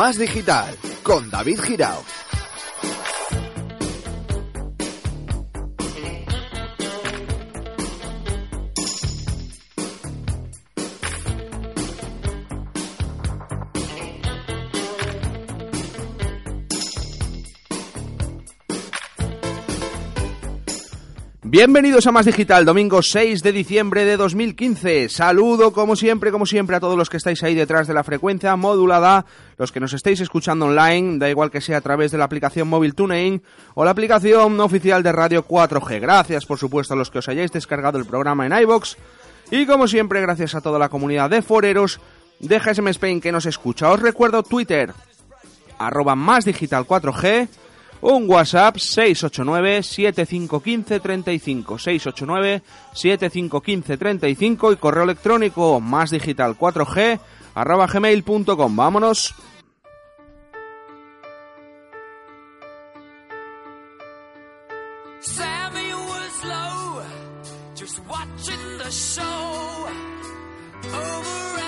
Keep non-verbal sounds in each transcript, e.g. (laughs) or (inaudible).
Más digital con David Girao. Bienvenidos a Más Digital, domingo 6 de diciembre de 2015. Saludo como siempre, como siempre a todos los que estáis ahí detrás de la frecuencia modulada, los que nos estéis escuchando online, da igual que sea a través de la aplicación móvil TuneIn o la aplicación oficial de Radio 4G. Gracias, por supuesto, a los que os hayáis descargado el programa en iBox y como siempre, gracias a toda la comunidad de foreros de GSM Spain que nos escucha. Os recuerdo Twitter, arroba más digital 4G un WhatsApp 689-7515-35, 689-7515-35 y correo electrónico más digital 4G arroba gmail.com. Vámonos. Sammy was low, watching the show over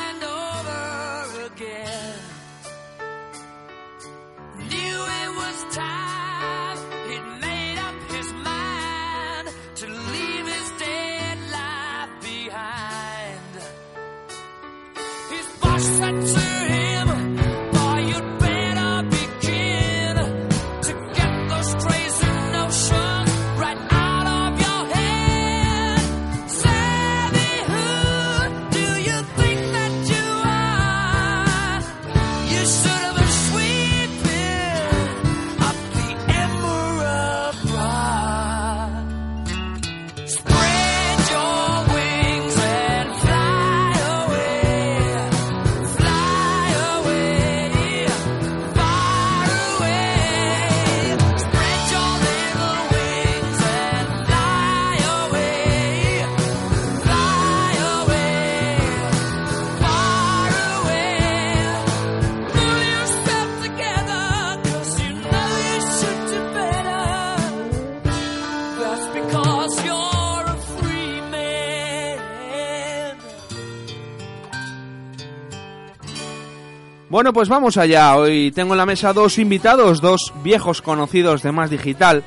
Bueno, pues vamos allá. Hoy tengo en la mesa dos invitados, dos viejos conocidos de Más Digital.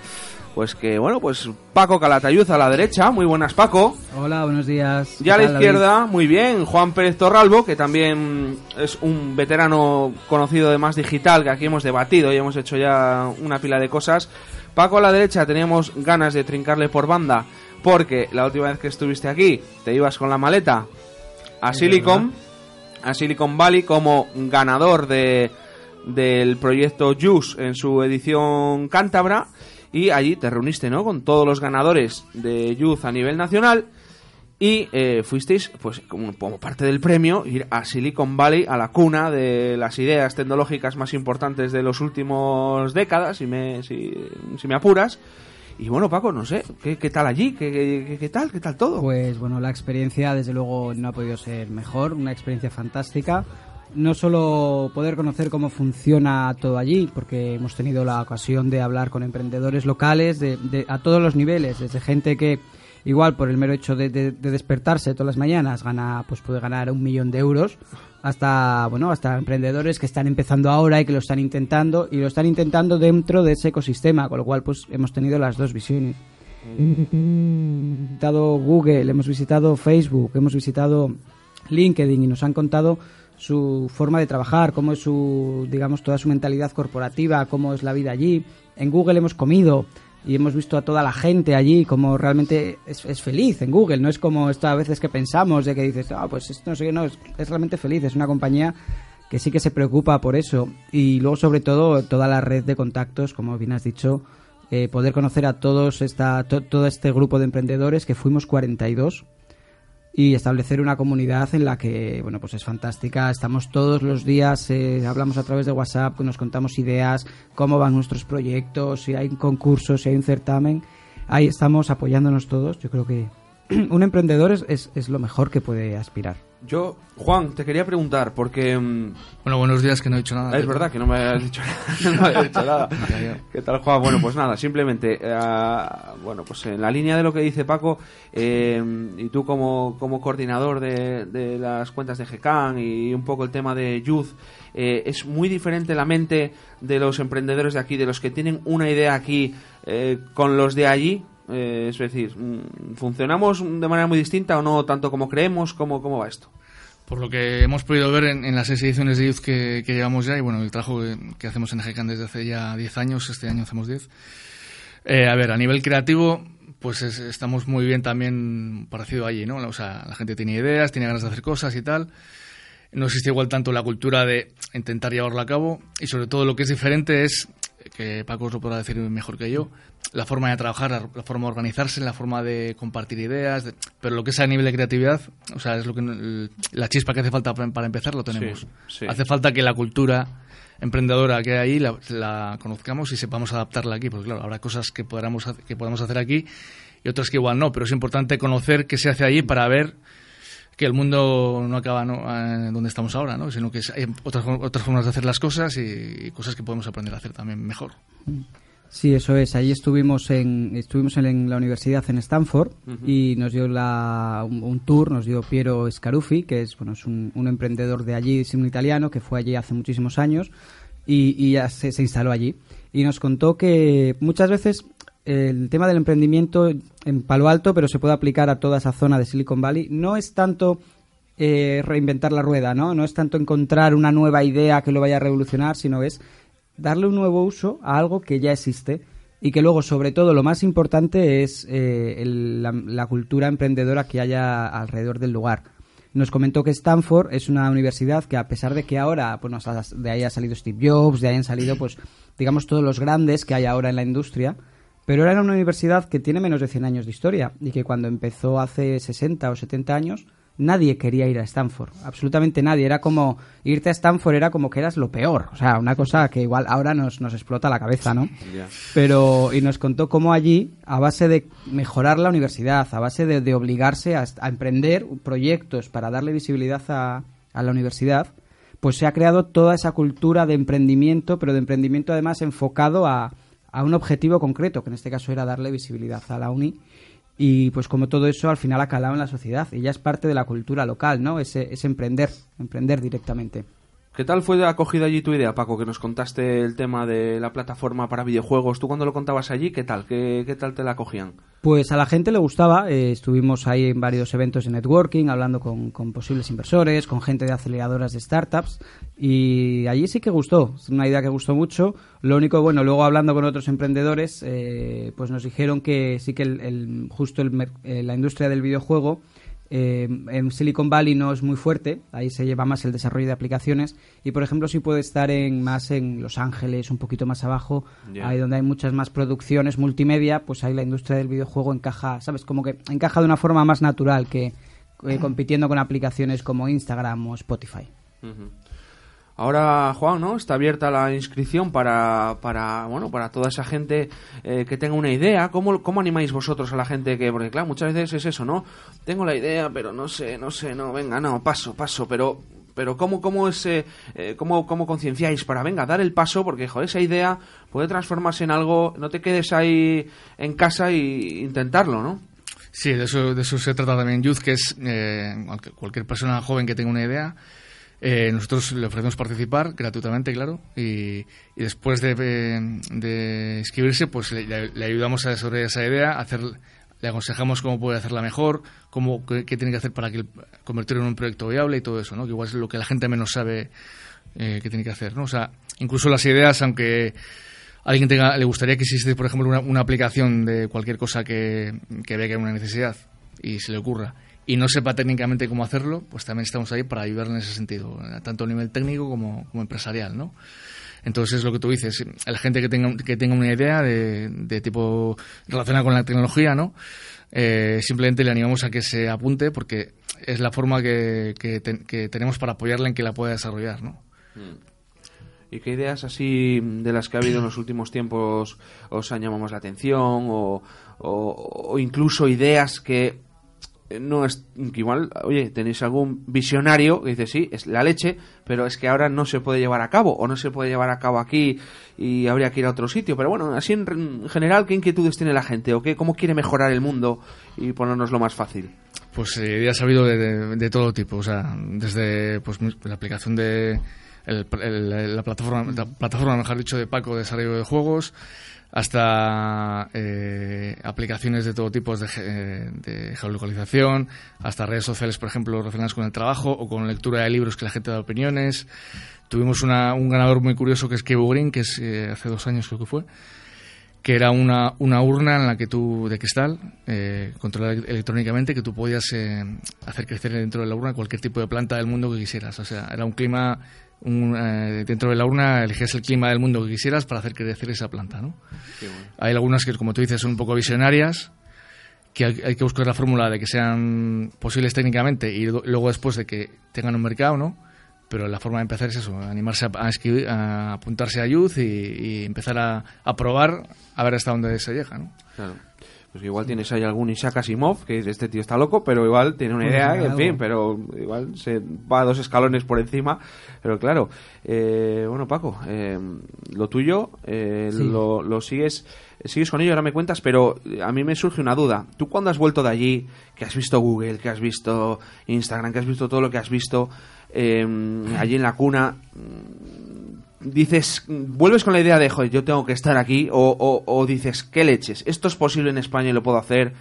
Pues que, bueno, pues Paco Calatayud a la derecha. Muy buenas, Paco. Hola, buenos días. Y a la ¿Qué tal, izquierda, muy bien, Juan Pérez Torralbo, que también es un veterano conocido de Más Digital, que aquí hemos debatido y hemos hecho ya una pila de cosas. Paco a la derecha teníamos ganas de trincarle por banda, porque la última vez que estuviste aquí te ibas con la maleta a Silicon, a Silicon Valley como ganador de del proyecto JUICE en su edición cántabra. Y allí te reuniste ¿no? con todos los ganadores de Youth a nivel nacional. Y eh, fuisteis pues como, parte del premio ir a Silicon Valley a la cuna de las ideas tecnológicas más importantes de los últimos décadas si me, si me apuras y bueno Paco no sé ¿qué, qué tal allí? ¿Qué, qué, qué tal? ¿qué tal todo? Pues bueno, la experiencia desde luego no ha podido ser mejor, una experiencia fantástica. No solo poder conocer cómo funciona todo allí, porque hemos tenido la ocasión de hablar con emprendedores locales de, de- a todos los niveles, desde gente que igual por el mero hecho de, de- de despertarse todas las mañanas gana pues puede ganar un millón de euros. Hasta bueno hasta emprendedores que están empezando ahora y que lo están intentando y lo están intentando dentro de ese ecosistema con lo cual pues hemos tenido las dos visiones. Hemos visitado Google hemos visitado Facebook hemos visitado LinkedIn y nos han contado su forma de trabajar, cómo es su, digamos, toda su mentalidad corporativa, cómo es la vida allí. En Google hemos comido y hemos visto a toda la gente allí como realmente es, feliz en Google. No es como esto a veces que pensamos de que dices, ah, pues esto no sé no, es, es realmente feliz. Es una compañía que sí que se preocupa por eso. Y luego, sobre todo, toda la red de contactos, como bien has dicho, eh, poder conocer a todos esta, to- todo este grupo de emprendedores, que fuimos 42, y establecer una comunidad en la que, bueno, pues es fantástica. Estamos todos los días, eh, hablamos a través de WhatsApp, nos contamos ideas, cómo van nuestros proyectos, si hay un concurso, si hay un certamen. Ahí estamos apoyándonos todos. Yo creo que (clears throat) un emprendedor es, es, es lo mejor que puede aspirar. Yo, Juan, te quería preguntar, porque mm, Bueno, buenos días, que no he dicho nada. es verdad que no me has dicho nada. (laughs) no dicho nada. (laughs) ¿Qué tal, Juan? Bueno, pues nada, simplemente, eh, bueno, pues en la línea de lo que dice Paco, eh, y tú como, como coordinador de, de las cuentas de GECAN y un poco el tema de Youth, eh, es muy diferente la mente de los emprendedores de aquí, de los que tienen una idea aquí, eh, con los de allí. Eh, es decir, mm, ¿funcionamos de manera muy distinta o no tanto como creemos? ¿Cómo, cómo va esto? Por lo que hemos podido ver en, las seis ediciones de Youth que, que llevamos ya, y bueno, el trabajo que, hacemos en GECAN desde hace ya 10 años, este año hacemos 10. Eh, a ver, a nivel creativo, pues es- estamos muy bien también parecido allí, ¿no? O sea, la gente tiene ideas, tiene ganas de hacer cosas y tal. No existe igual tanto la cultura de intentar llevarlo a cabo, y sobre todo lo que es diferente es, que Paco os lo podrá decir mejor que yo, la forma de trabajar, la, forma de organizarse, la forma de compartir ideas, de- pero lo que es a nivel de creatividad, o sea, es lo que la chispa que hace falta para, empezar lo tenemos. Sí, sí. Hace falta que la cultura emprendedora que hay ahí la, la conozcamos y sepamos adaptarla aquí, porque claro, habrá cosas que podamos que podamos hacer aquí y otras que igual no, pero es importante conocer qué se hace allí para ver que el mundo no acaba ¿no? eh, donde estamos ahora, ¿no? sino que hay otras, otras formas de hacer las cosas y, y cosas que podemos aprender a hacer también mejor. Sí, eso es. Allí estuvimos en estuvimos en, la universidad en Stanford y nos dio la, un, un tour, nos dio Piero Scaruffi, que es bueno es un, un emprendedor de allí, es un italiano que fue allí hace muchísimos años y, y ya se, se instaló allí y nos contó que muchas veces el tema del emprendimiento en Palo Alto, pero se puede aplicar a toda esa zona de Silicon Valley, no es tanto eh, reinventar la rueda, ¿no? No es tanto encontrar una nueva idea que lo vaya a revolucionar, sino es darle un nuevo uso a algo que ya existe y que luego, sobre todo, lo más importante es eh, el- la, la cultura emprendedora que haya alrededor del lugar. Nos comentó que Stanford es una universidad que, a pesar de que ahora pues, nos ha- de ahí ha salido Steve Jobs, de ahí han salido, pues, digamos, todos los grandes que hay ahora en la industria, pero era una universidad que tiene menos de 100 años de historia y que cuando empezó hace 60 o 70 años nadie quería ir a Stanford, absolutamente nadie. Era como irte a Stanford era como que eras lo peor, o sea, una cosa que igual ahora nos, nos explota la cabeza, ¿no? Pero y nos contó cómo allí, a base de mejorar la universidad, a base de, de obligarse a, a emprender proyectos para darle visibilidad a, a la universidad, pues se ha creado toda esa cultura de emprendimiento, pero de emprendimiento además enfocado a, a un objetivo concreto, que en este caso era darle visibilidad a la uni. Y pues como todo eso al final ha calado en la sociedad y ya es parte de la cultura local, ¿no? Ese, ese emprender, emprender directamente. ¿Qué tal fue acogida allí tu idea, Paco? Que nos contaste el tema de la plataforma para videojuegos. ¿Tú cuando lo contabas allí, qué tal? ¿Qué, tal te la acogían? Pues a la gente le gustaba, eh, estuvimos ahí en varios eventos de networking, hablando con, posibles inversores, con gente de aceleradoras de startups, y allí sí que gustó, es una idea que gustó mucho. Lo único, bueno, luego hablando con otros emprendedores, eh, pues nos dijeron que sí que el, el- justo el eh, la industria del videojuego eh, en Silicon Valley no es muy fuerte, ahí se lleva más el desarrollo de aplicaciones y por ejemplo sí puede estar en más en Los Ángeles, un poquito más abajo, ahí donde hay muchas más producciones multimedia, pues ahí la industria del videojuego encaja, ¿sabes? Como que encaja de una forma más natural que eh, compitiendo con aplicaciones como Instagram o Spotify. Ujú. Ahora, Juan, ¿no? Está abierta la inscripción para, para bueno, para toda esa gente eh, que tenga una idea. ¿Cómo, ¿Cómo animáis vosotros a la gente que, porque claro, muchas veces es eso, ¿no? Tengo la idea, pero no sé, no sé, no, venga, no, paso, paso, pero, pero ¿cómo, cómo es, eh, eh, cómo, cómo concienciáis para, venga, dar el paso? Porque, joder, esa idea puede transformarse en algo, no te quedes ahí en casa y intentarlo, ¿no? Sí, de eso, de eso se trata también Youth, que es eh, cualquier persona joven que tenga una idea. Eh, nosotros le ofrecemos participar gratuitamente, claro, y, después de, eh, de inscribirse, pues le, ayudamos a desarrollar esa idea, hacer, le aconsejamos cómo puede hacerla mejor, cómo, qué, tiene que hacer para que convertirlo en un proyecto viable y todo eso, ¿no? Que igual es lo que la gente menos sabe eh, que tiene que hacer, ¿no? O sea, incluso las ideas, aunque alguien tenga, le gustaría que existe, por ejemplo, una, una aplicación de cualquier cosa que, que vea que hay una necesidad y se le ocurra y no sepa técnicamente cómo hacerlo, pues también estamos ahí para ayudar en ese sentido, eh, tanto a nivel técnico como, como empresarial, ¿no? Entonces es lo que tú dices, la gente que tenga, que tenga una idea de, de tipo relacionada con la tecnología, ¿no? Eh, simplemente le animamos a que se apunte porque es la forma que, que, te- que tenemos para apoyarla en que la pueda desarrollar, ¿no? ¿Y qué ideas así de las que ha habido en los últimos tiempos os han llamado la atención? O, o- o incluso ideas que no es igual, oye, tenéis algún visionario que dice sí, es la leche, pero es que ahora no se puede llevar a cabo o no se puede llevar a cabo aquí y habría que ir a otro sitio. Pero bueno, así en, en general, ¿qué inquietudes tiene la gente o qué, cómo quiere mejorar el mundo y ponernos lo más fácil? Pues eh, ideas ha habido de, de- todo tipo, o sea, desde pues, la aplicación de el- el- la plataforma, la plataforma, mejor dicho, de Paco de desarrollo de juegos, hasta eh, aplicaciones de todo tipo de, ge- de geolocalización, hasta redes sociales, por ejemplo, relacionadas con el trabajo o con lectura de libros que la gente da opiniones. Tuvimos un ganador muy curioso que es Kevo Green, que eh, hace dos años creo que fue, que era una, una urna en la que tú, de cristal, eh, controlada electrónicamente, que tú podías eh, hacer crecer dentro de la urna cualquier tipo de planta del mundo que quisieras. O sea, era un clima, un, eh, dentro de la urna elegías el clima del mundo que quisieras para hacer crecer esa planta, ¿no? Hay algunas que, como tú dices, son un poco visionarias, que hay, hay que buscar la fórmula de que sean posibles técnicamente y luego después de que tengan un mercado, ¿no? Pero la forma de empezar es eso, animarse a, a escribir- a apuntarse a Youth y, y empezar a, a probar a ver hasta dónde se llega, ¿no? Claro. Pues igual tienes ahí algún Isaac Asimov, que dice, este tío está loco, pero igual tiene una Puede idea, en fin, pero igual se va dos escalones por encima. Pero claro, eh, bueno, Paco, eh, lo tuyo eh, Sí. lo, lo sigues sigues con ello, ahora me cuentas, pero eh, a mí me surge una duda. ¿Tú cuando has vuelto de allí, que has visto Google, que has visto Instagram, que has visto todo lo que has visto eh, allí en la cuna, dices, vuelves con la idea de, joder, yo tengo que estar aquí, o, o- dices, ¿qué leches? ¿Esto es posible en España y lo puedo hacer?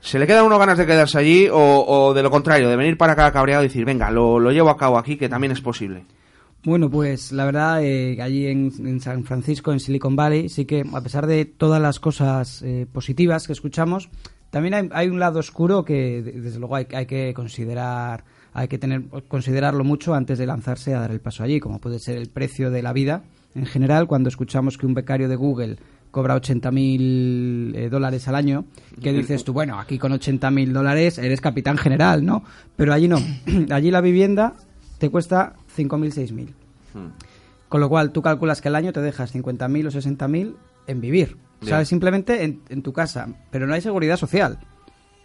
¿Se le quedan a uno ganas de quedarse allí o, o de lo contrario, de venir para acá cabreado y decir, venga, lo, lo llevo a cabo aquí, que también es posible? Bueno, pues la verdad, eh, allí en, San Francisco, en Silicon Valley, sí que a pesar de todas las cosas eh, positivas que escuchamos, también hay, un lado oscuro que de- desde luego hay, hay que considerar, hay que tener considerarlo mucho antes de lanzarse a dar el paso allí, como puede ser el precio de la vida en general. Cuando escuchamos que un becario de Google cobra 80.000 eh, dólares al año, que dices tú, bueno, aquí con 80.000 dólares eres capitán general, ¿no? Pero allí no. (clears throat) allí la vivienda te cuesta 5.000, 6.000. Con lo cual tú calculas que al año te dejas 50.000 o 60.000 en vivir. O sea, Bien. simplemente en, en tu casa. Pero no hay seguridad social.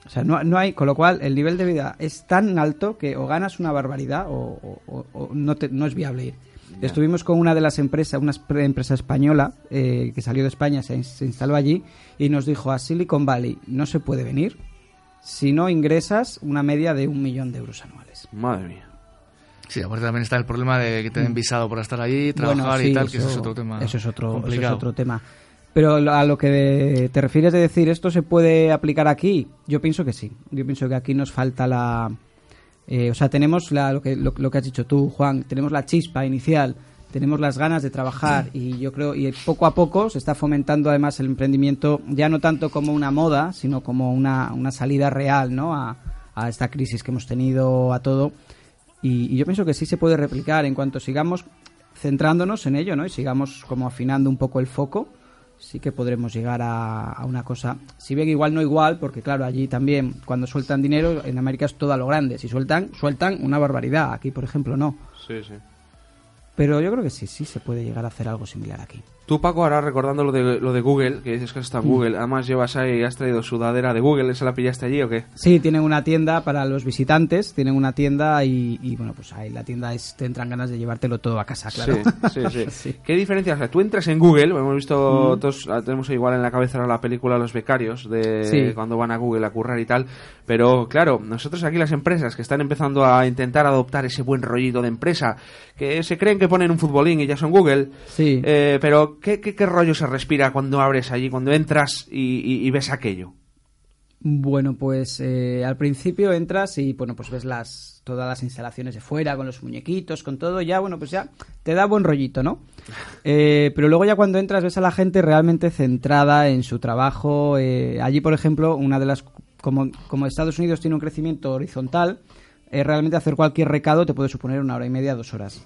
O sea, no, no hay, con lo cual el nivel de vida es tan alto que o ganas una barbaridad o, o- o- o no, te- no es viable ir. Estuvimos con una de las empresas, una empresa española eh, que salió de España, se, ins- se instaló allí y nos dijo a Silicon Valley no se puede venir si no ingresas una media de un millón de euros anuales. Madre mía. Sí, aparte también está el problema de que te den visado por estar allí, trabajar Mm. Y tal, que eso es otro tema Eso es otro, eso es otro tema. Pero a lo que te refieres de decir, ¿esto se puede aplicar aquí? Yo pienso que sí. Yo pienso que aquí nos falta la... eh, o sea, tenemos la- lo, que, lo, lo que has dicho tú, Juan, tenemos la chispa inicial, tenemos las ganas de trabajar y yo creo, y poco a poco se está fomentando además el emprendimiento, ya no tanto como una moda, sino como una, una salida real, ¿no? A, a esta crisis que hemos tenido, a todo. Y, y yo pienso que sí se puede replicar en cuanto sigamos centrándonos en ello, ¿no? Y sigamos como afinando un poco el foco, sí que podremos llegar a, a una cosa, si bien igual no igual, porque claro, allí también cuando sueltan dinero, en América es todo a lo grande, si sueltan, sueltan una barbaridad, aquí por ejemplo no. Sí, sí. Pero yo creo que sí, sí se puede llegar a hacer algo similar aquí. Tú, Paco, ahora recordando lo de, lo de Google, que dices que estado en Google, además llevas ahí, has traído sudadera de Google, ¿esa la pillaste allí o qué? Sí, tienen una tienda para los visitantes, tienen una tienda y, y, bueno, pues ahí la tienda es, te entran ganas de llevártelo todo a casa, claro. Sí, sí, sí. (laughs) Sí. ¿Qué diferencia? O sea, tú entras en Google, hemos visto, todos ah, tenemos igual en la cabeza la película Los Becarios, de Sí. cuando van a Google a currar y tal, pero claro, nosotros aquí las empresas que están empezando a intentar adoptar ese buen rollito de empresa, que se creen que ponen un futbolín y ya son Google, Sí. eh, pero ¿qué, qué, qué rollo se respira cuando abres allí, cuando entras y, y- y ves aquello? Bueno, pues eh, al principio entras y bueno, pues ves las todas las instalaciones de fuera con los muñequitos, con todo, ya bueno, pues ya te da buen rollito, ¿no? (laughs) Eh, pero luego ya cuando entras ves a la gente realmente centrada en su trabajo. eh, allí, por ejemplo, una de las como, como Estados Unidos tiene un crecimiento horizontal, eh, realmente hacer cualquier recado te puede suponer una hora y media, dos horas.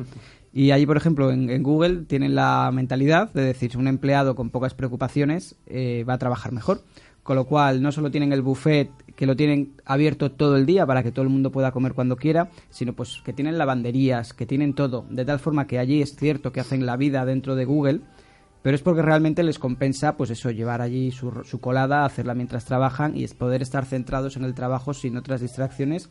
Y allí, por ejemplo, en, Google tienen la mentalidad de decir, un empleado con pocas preocupaciones eh, va a trabajar mejor. Con lo cual, no solo tienen el buffet que lo tienen abierto todo el día para que todo el mundo pueda comer cuando quiera, sino pues que tienen lavanderías, que tienen todo, de tal forma que allí es cierto que hacen la vida dentro de Google, pero es porque realmente les compensa, pues eso, llevar allí su, su colada, hacerla mientras trabajan y es poder estar centrados en el trabajo sin otras distracciones.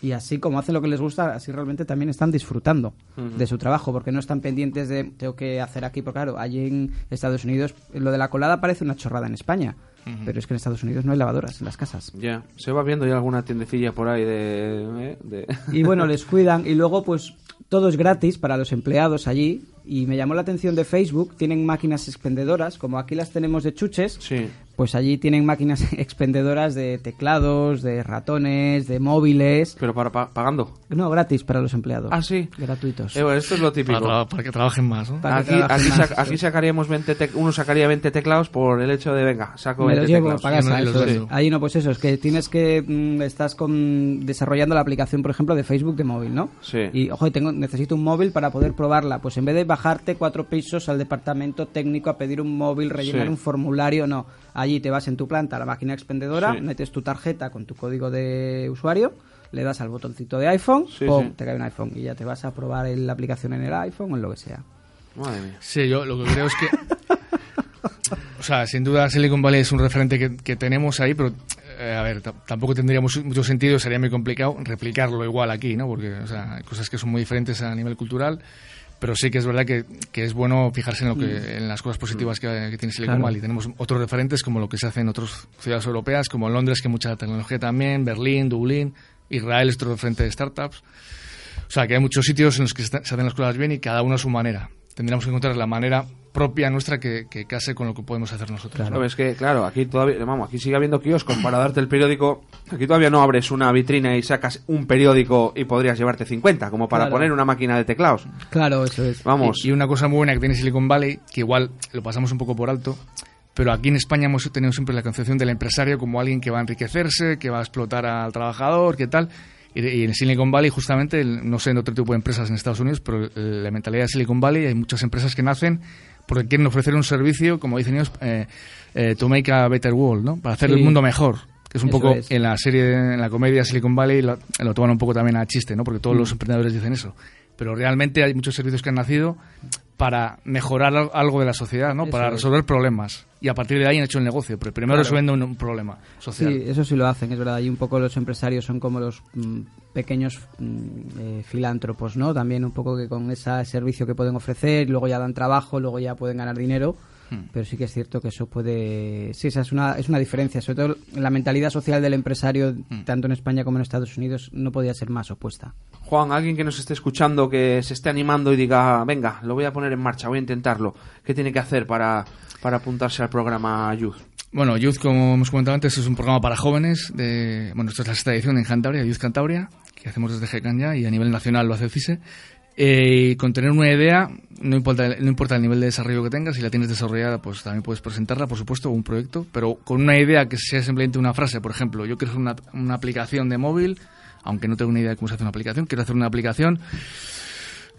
Y así como hacen lo que les gusta, así realmente también están disfrutando de su trabajo, porque no están pendientes de tengo que hacer aquí, porque claro, allí en Estados Unidos lo de la colada parece una chorrada en España, pero es que en Estados Unidos no hay lavadoras en las casas. Ya, se va viendo ya alguna tiendecilla por ahí de... ¿eh? de- Y bueno, les cuidan y luego pues todo es gratis para los empleados allí. Y me llamó la atención de Facebook, tienen máquinas expendedoras, como aquí las tenemos de chuches, Sí. Pues allí tienen máquinas (laughs) expendedoras de teclados, de ratones, de móviles. Pero para pa- pagando. No, gratis para los empleados. Ah, sí. Gratuitos. Eh, bueno, esto es lo típico. Para, que trabajen más, ¿no? Para que Aquí, trabajen aquí, más, sac- aquí sí. sacaríamos 20 tec- uno sacaría 20 teclados por el hecho de, venga, saco Me 20 los llevo teclados. para casa, vendo. Ahí no, pues eso, es que tienes que... mm, estás con, desarrollando la aplicación, por ejemplo, de Facebook de móvil, ¿no? Sí. Y, ojo, tengo, necesito un móvil para poder probarla. Pues en vez de bajarte cuatro pisos al departamento técnico a pedir un móvil, rellenar Sí. un formulario, no. Allí te vas en tu planta a la máquina expendedora, Sí. metes tu tarjeta con tu código de usuario, le das al botoncito de iPhone, Sí, ¡pum! sí. te cae un iPhone y ya te vas a probar el- la aplicación en el iPhone o en lo que sea. Madre mía. Sí, yo lo que creo es que. (laughs) O sea, sin duda Silicon Valley es un referente que, que tenemos ahí, pero. eh, a ver, tampoco tendría mucho, mucho sentido, sería muy complicado replicarlo igual aquí, ¿no? Porque, o sea, hay cosas que son muy diferentes a nivel cultural, pero sí que es verdad que, que es bueno fijarse en, lo que, en las cosas positivas que, que tiene Silicon Claro. Valley. Tenemos otros referentes como lo que se hace en otras ciudades europeas, como Londres, que mucha tecnología también, Berlín, Dublín, Israel es otro referente de startups. O sea, que hay muchos sitios en los que se se hacen las cosas bien y cada uno a su manera. Tendríamos que encontrar la manera propia nuestra que, que case con lo que podemos hacer nosotros. No, es que, claro, aquí todavía, vamos, aquí sigue habiendo kioscos para darte el periódico. Aquí todavía no abres una vitrina y sacas un periódico y podrías llevarte 50, como para Claro. poner una máquina de teclados. Claro, eso es. Vamos. Y, y una cosa muy buena que tiene Silicon Valley, que igual lo pasamos un poco por alto, pero aquí en España hemos tenido siempre la concepción del empresario como alguien que va a enriquecerse, que va a explotar al trabajador, que tal. Y, en Silicon Valley, justamente, no sé en otro tipo de empresas en Estados Unidos, pero la mentalidad de Silicon Valley, hay muchas empresas que nacen porque quieren ofrecer un servicio, como dicen ellos, eh, eh, to make a better world, ¿no? Para hacer Sí. el mundo mejor. Que es un Eso poco es. en la serie, en la comedia Silicon Valley, lo, lo toman un poco también a chiste, ¿no? Porque todos Mm. los emprendedores dicen eso. Pero realmente hay muchos servicios que han nacido para mejorar al- algo de la sociedad, ¿no? Eso para es. resolver problemas. Y a partir de ahí han hecho el negocio. Pero primero Claro. resolviendo un, un problema social. Sí, eso sí lo hacen, es verdad. Y un poco los empresarios son como los mm, pequeños mm, eh, filántropos, ¿no? También un poco que con ese servicio que pueden ofrecer, luego ya dan trabajo, luego ya pueden ganar dinero. Hmm. Pero sí que es cierto que eso puede... Sí, esa es una, es una diferencia. Sobre todo la mentalidad social del empresario, Hmm. tanto en España como en Estados Unidos, no podía ser más opuesta. Juan, alguien que nos esté escuchando, que se esté animando y diga, venga, lo voy a poner en marcha, voy a intentarlo. ¿Qué tiene que hacer para, para apuntarse al programa Youth? Bueno, Youth, como hemos comentado antes, es un programa para jóvenes. De, bueno, esta es la sexta edición en Cantabria, Youth Cantabria, que hacemos desde GECAN ya y a nivel nacional lo hace el CISE. Eh, con tener una idea, no importa, no importa el nivel de desarrollo que tengas, si la tienes desarrollada, pues también puedes presentarla, por supuesto, o un proyecto, pero con una idea que sea simplemente una frase. Por ejemplo, yo quiero hacer una, una aplicación de móvil, aunque no tengo ni idea de cómo se hace una aplicación, quiero hacer una aplicación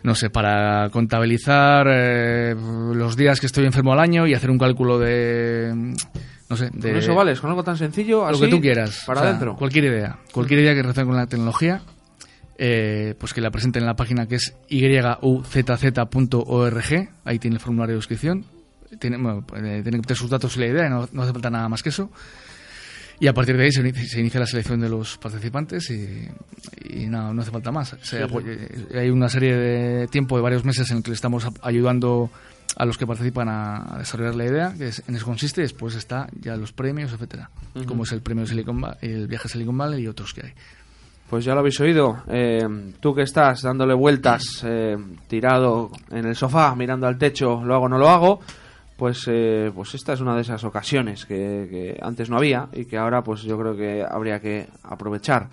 no sé, para contabilizar eh, los días que estoy enfermo al año y hacer un cálculo de, no sé, de Con eso vales, con algo tan sencillo, lo así, que tú quieras, Para O sea, adentro. cualquier idea, cualquier idea que relacione con la tecnología, eh, pues que la presenten en la página que es yuzz.org, ahí tiene el formulario de inscripción, tiene, bueno, eh, tiene que meter sus datos y la idea, no, no hace falta nada más que eso. Y a partir de ahí se, inicia- se inicia la selección de los participantes y, y no, no hace falta más. Se eh, hay una serie de tiempo de varios meses en el que le estamos ayudando a los que participan a, desarrollar la idea, que es- en eso consiste, y después está ya los premios, etcétera, como es el premio Silicon Valley, el viaje a Silicon Valley y otros que hay. Pues ya lo habéis oído. Eh, tú que estás dándole vueltas, eh, tirado en el sofá, mirando al techo, lo hago o no lo hago, pues, eh, pues esta es una de esas ocasiones que, que antes no había y que ahora pues yo creo que habría que aprovechar.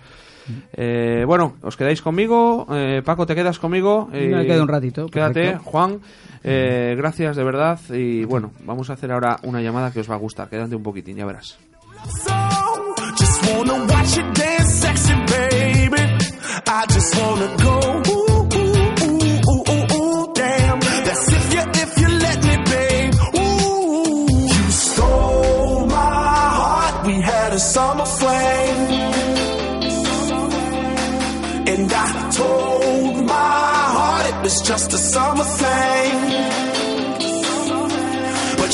Eh, bueno, os quedáis conmigo. Eh, Paco, ¿te quedas conmigo? Me quedo un ratito, Quédate, perfecto. Juan. Eh, gracias de verdad. Y bueno, vamos a hacer ahora una llamada que os va a gustar. Quédate un poquín, ya verás.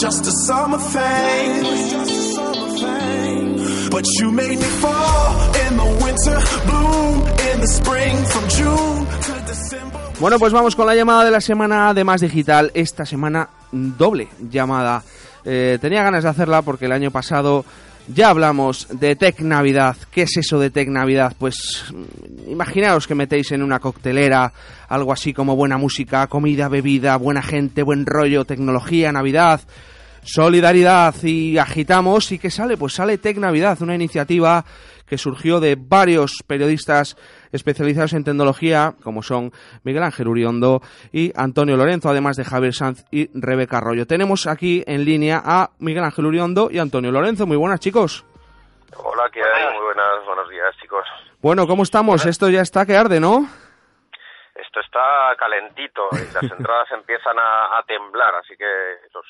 just a summer thing. But you made me fall in the winter, bloom in the spring, from June to December. Bueno, pues vamos con la llamada de la semana de Más Digital. Esta semana doble llamada. Eh, tenía ganas de hacerla porque el año pasado ya hablamos de Tech Navidad. ¿Qué es eso de Tech Navidad? Pues mm, imaginaos que metéis en una coctelera algo así como buena música, comida, bebida, buena gente, buen rollo, tecnología, Navidad, solidaridad y agitamos. ¿Y qué sale? Pues sale Tech Navidad, una iniciativa que surgió de varios periodistas especializados en tecnología, como son Miguel Ángel Uriondo y Antonio Lorenzo, además de Javier Sanz y Rebeca Arroyo. Tenemos aquí en línea a Miguel Ángel Uriondo y Antonio Lorenzo. Muy buenas, chicos. Hola, ¿qué hay? Muy buenas, buenos días, chicos. Bueno, ¿cómo estamos? Esto ya está que arde, ¿no? Esto está calentito y las (laughs) entradas empiezan a, a temblar, así que los,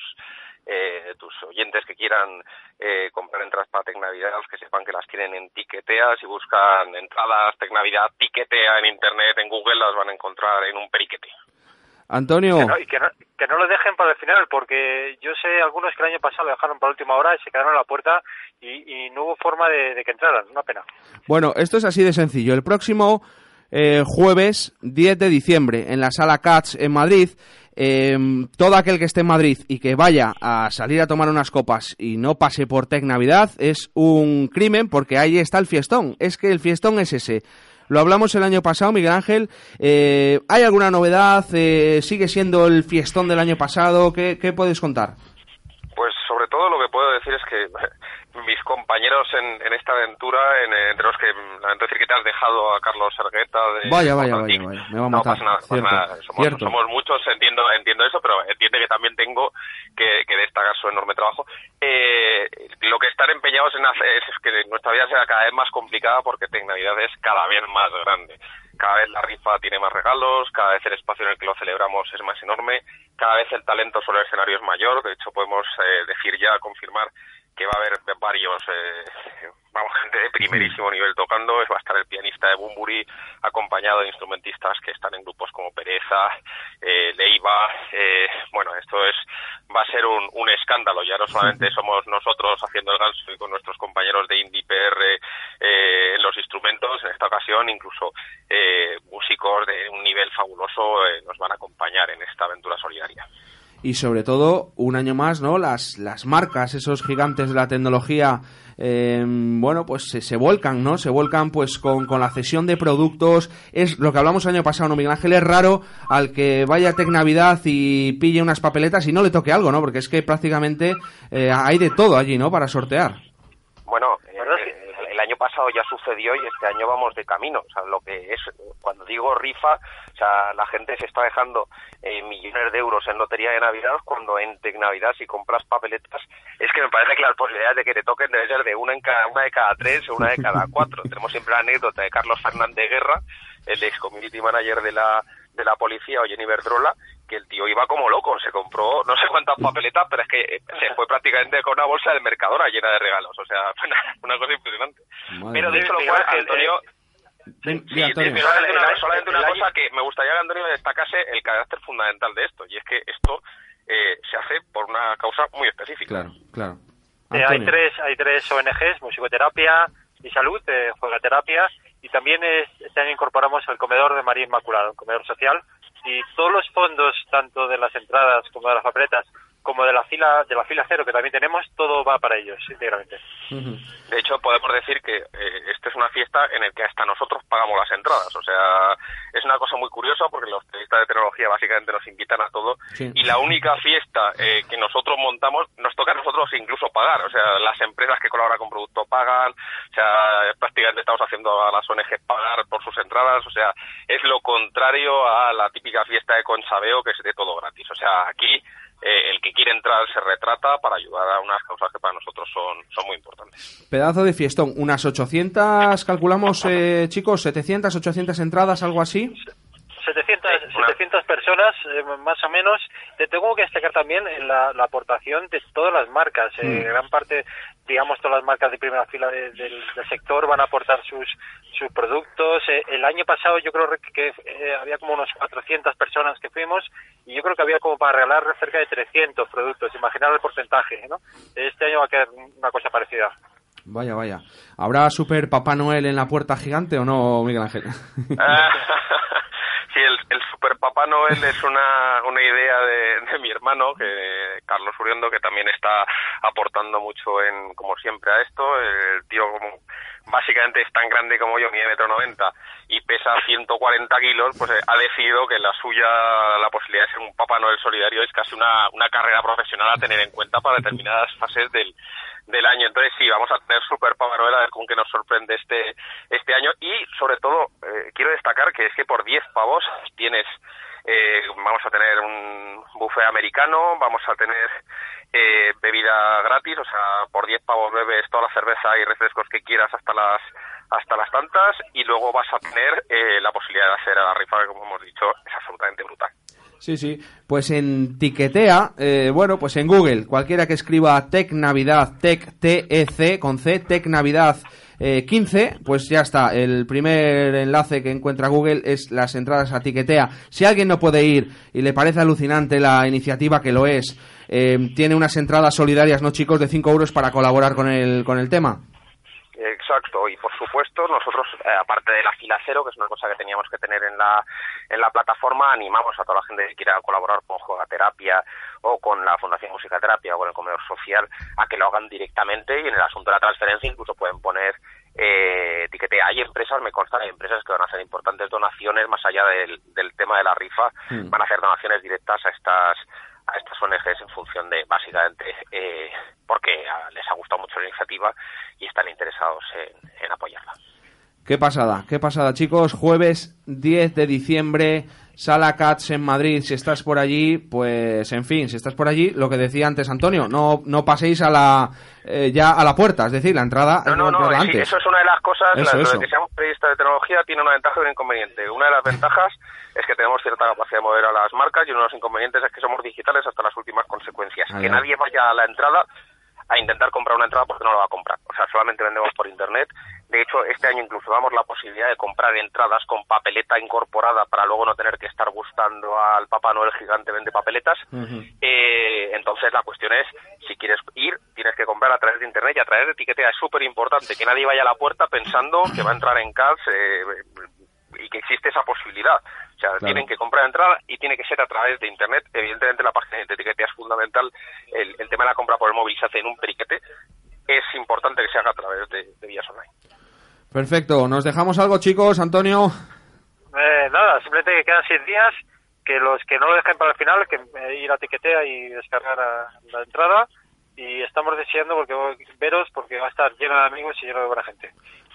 eh, tus oyentes que quieran eh, comprar entradas para Tecnavidad, que sepan que las quieren en Tiquetea, si buscan entradas Tecnavidad Tiquetea en internet, en Google, las van a encontrar en un periquete. Antonio, Que no, y que no, que no lo dejen para el final, porque yo sé algunos que el año pasado lo dejaron para la última hora y se quedaron a la puerta y, y no hubo forma de, de que entraran. Una pena. bueno, esto es así de sencillo. El próximo eh, jueves 10 de diciembre en la sala Cats en Madrid, eh, todo aquel que esté en Madrid y que vaya a salir a tomar unas copas y no pase por Tec Navidad es un crimen porque ahí está el fiestón. Es que el fiestón es ese. Lo hablamos el año pasado, Miguel Ángel. Eh, ¿Hay alguna novedad? Eh, ¿Sigue siendo el fiestón del año pasado? ¿Qué, qué puedes contar? Pues sobre todo lo que puedo decir es que mis compañeros en, en esta aventura, en, entre los que lamento decir que te has dejado a Carlos Sergueta de Vaya, vaya, vaya, vaya, me va a No pasa nada, pasa Cierto, nada. Somos, somos muchos, entiendo, entiendo eso, pero entiende que también tengo que, que destacar su enorme trabajo. Eh, lo que están empeñados en hacer es, que nuestra vida sea cada vez más complicada porque Tecnavidad es cada vez más grande. Cada vez la rifa tiene más regalos, cada vez el espacio en el que lo celebramos es más enorme, cada vez el talento sobre el escenario es mayor. De hecho, podemos eh, decir ya, confirmar que va a haber varios, eh, (laughs) vamos, gente de primerísimo nivel tocando. Va a estar el pianista de Bumburi, acompañado de instrumentistas que están en grupos como Pereza, eh, Leiva. Eh, bueno, esto es va a ser un, un escándalo. Ya no solamente somos nosotros haciendo el ganso y con nuestros compañeros de Indie PR eh, en los instrumentos. En esta ocasión, incluso eh, músicos de un nivel fabuloso eh, nos van a acompañar en esta aventura solidaria. Y sobre todo un año más no las las marcas esos gigantes de la tecnología eh, bueno pues se, se volcan no se volcan pues con, con la cesión de productos. Es lo que hablamos el año pasado no Miguel Ángel es raro al que vaya a y pille unas papeletas y no le toque algo no porque es que prácticamente eh, hay de todo allí no para sortear. Bueno, eh, ¿Verdad que- el, año pasado ya sucedió y este año vamos de camino. O sea, lo que es, cuando digo rifa, sea, la gente se está dejando eh, millones de euros en lotería de Navidad cuando en Tecnavidad si compras papeletas, es que me parece que las posibilidades de que te toquen debe ser de una, en cada, una de cada tres o una de cada (laughs) cuatro. Tenemos siempre la anécdota de Carlos Fernández Guerra, el ex community manager de la de la policía, Eugenio Iberdrola, que el tío iba como loco, se compró no sé cuántas papeletas, pero es que se fue prácticamente con una bolsa del Mercadona llena de regalos, o sea, (laughs) fue una, una cosa impresionante. Madre pero mía. dicho lo cual, que, eh, Sí, sí, solamente una, solamente cosa que me gustaría que Antonio destacase el carácter fundamental de esto, y es que esto eh, se hace por una causa muy específica. Claro, claro. Eh, hay tres hay tres ONGs, musicoterapia y salud, eh, juegaterapia, y también es- este año incorporamos el comedor de María Inmaculada, un comedor social, y todos los fondos, tanto de las entradas como de las papeletas, como de la fila de la fila cero que también tenemos, todo va para ellos íntegramente. De hecho, podemos decir que eh, esta es una fiesta en la que hasta nosotros pagamos las entradas. O sea, es una cosa muy curiosa porque los periodistas de tecnología básicamente nos invitan a todo. Sí. Y la única fiesta eh, que nosotros montamos nos toca a nosotros incluso pagar. O sea, las empresas que colaboran con producto pagan. O sea, prácticamente estamos haciendo a las ONG pagar por sus entradas. O sea, es lo contrario a la típica fiesta de Conchabeo que es de todo gratis. O sea, aquí eh, el que quiere entrar se retrata para ayudar a unas causas que para nosotros son, son muy importantes. Pedazo de fiestón. Unas 800, calculamos, eh, chicos, 700, 800 entradas, algo así. 700, Sí, una- 700 personas, eh, más o menos. Te tengo que destacar también en la, la aportación de todas las marcas. Eh, Mm. Gran parte, digamos, todas las marcas de primera fila de- del, del sector van a aportar sus sus productos. Eh, el año pasado yo creo que eh, había como unos 400 personas que fuimos y yo creo que había como para regalar cerca de 300 productos. Imaginar el porcentaje, ¿no? Este año va a quedar una cosa parecida. Vaya, vaya. ¿Habrá Super Papá Noel en la puerta gigante o no, Miguel Ángel? (laughs) (laughs) Sí, el, el Super Papá Noel es una, una idea de, de mi hermano, que Carlos Uriondo, que también está aportando mucho en, como siempre, a esto. El tío como básicamente es tan grande como yo, mide metro noventa y pesa 140 kilos, pues eh, ha decidido que la suya, la posibilidad de ser un Papá Noel solidario es casi una, una carrera profesional a tener en cuenta para determinadas fases del, del año. Entonces sí, vamos a tener Super Noel a ver con qué nos sorprende este, este año y sobre todo eh, quiero destacar que es que por 10 pavos tienes eh, vamos a tener un buffet americano, vamos a tener eh, bebida gratis, o sea, por 10 pavos bebes toda la cerveza y refrescos que quieras hasta las hasta las tantas y luego vas a tener eh, la posibilidad de hacer a la rifa que como hemos dicho es absolutamente brutal. Sí, sí. Pues en Tiquetea, eh, bueno, pues en Google, cualquiera que escriba Tech Navidad, Tech T-E-C, con C, Tech Navidad eh, 15, pues ya está. El primer enlace que encuentra Google es las entradas a Tiquetea. Si alguien no puede ir y le parece alucinante la iniciativa, que lo es, eh, tiene unas entradas solidarias, ¿no, chicos? De 5 euros para colaborar con el, con el tema. Exacto, y por supuesto nosotros, eh, aparte de la fila cero, que es una cosa que teníamos que tener en la, en la plataforma, animamos a toda la gente que quiera colaborar con Juegaterapia o con la Fundación Musicaterapia o con el Comedor Social a que lo hagan directamente y en el asunto de la transferencia incluso pueden poner eh, etiquete. Hay empresas, me consta, hay empresas que van a hacer importantes donaciones más allá del, del tema de la rifa, Mm. van a hacer donaciones directas a estas a estas ONGs en función de, básicamente, eh, porque les ha gustado mucho la iniciativa y están interesados en, en apoyarla. Qué pasada, qué pasada, chicos. Jueves 10 de diciembre, Sala Cats en Madrid. Si estás por allí, pues en fin, si estás por allí, lo que decía antes Antonio, no, no paséis a la eh, ya a la puerta, es decir, la entrada No, no, no, comprarla sí, antes. eso es una de las cosas, Eso, la- lo eso. de que seamos periodistas de tecnología tiene una ventaja y un inconveniente. Una de las ventajas (laughs) es que tenemos cierta capacidad de mover a las marcas y uno de los inconvenientes es que somos digitales hasta las últimas consecuencias. Ah, que ya. nadie vaya a la entrada a intentar comprar una entrada porque no la va a comprar. O sea, solamente vendemos por internet. De hecho, este año incluso damos la posibilidad de comprar entradas con papeleta incorporada para luego no tener que estar gustando al Papá Noel gigante vende papeletas. Eh, entonces la cuestión es, si quieres ir, tienes que comprar a través de internet y a través de etiquetea. Es súper importante que nadie vaya a la puerta pensando que va a entrar en CAS eh, y que existe esa posibilidad. O sea, tienen que comprar entrada y tiene que ser a través de internet. Evidentemente la página de etiquetea es fundamental. El, el tema de la compra por el móvil se hace en un periquete. Es importante que se haga a través de, de vías online. Perfecto, nos dejamos algo, chicos, Antonio. Eh, nada, simplemente que quedan seis días, que los que no lo dejen para el final, que eh, ir a Tiquetea y descargar a- la entrada. Y estamos deseando porque veros porque va a estar lleno de amigos y lleno de buena gente.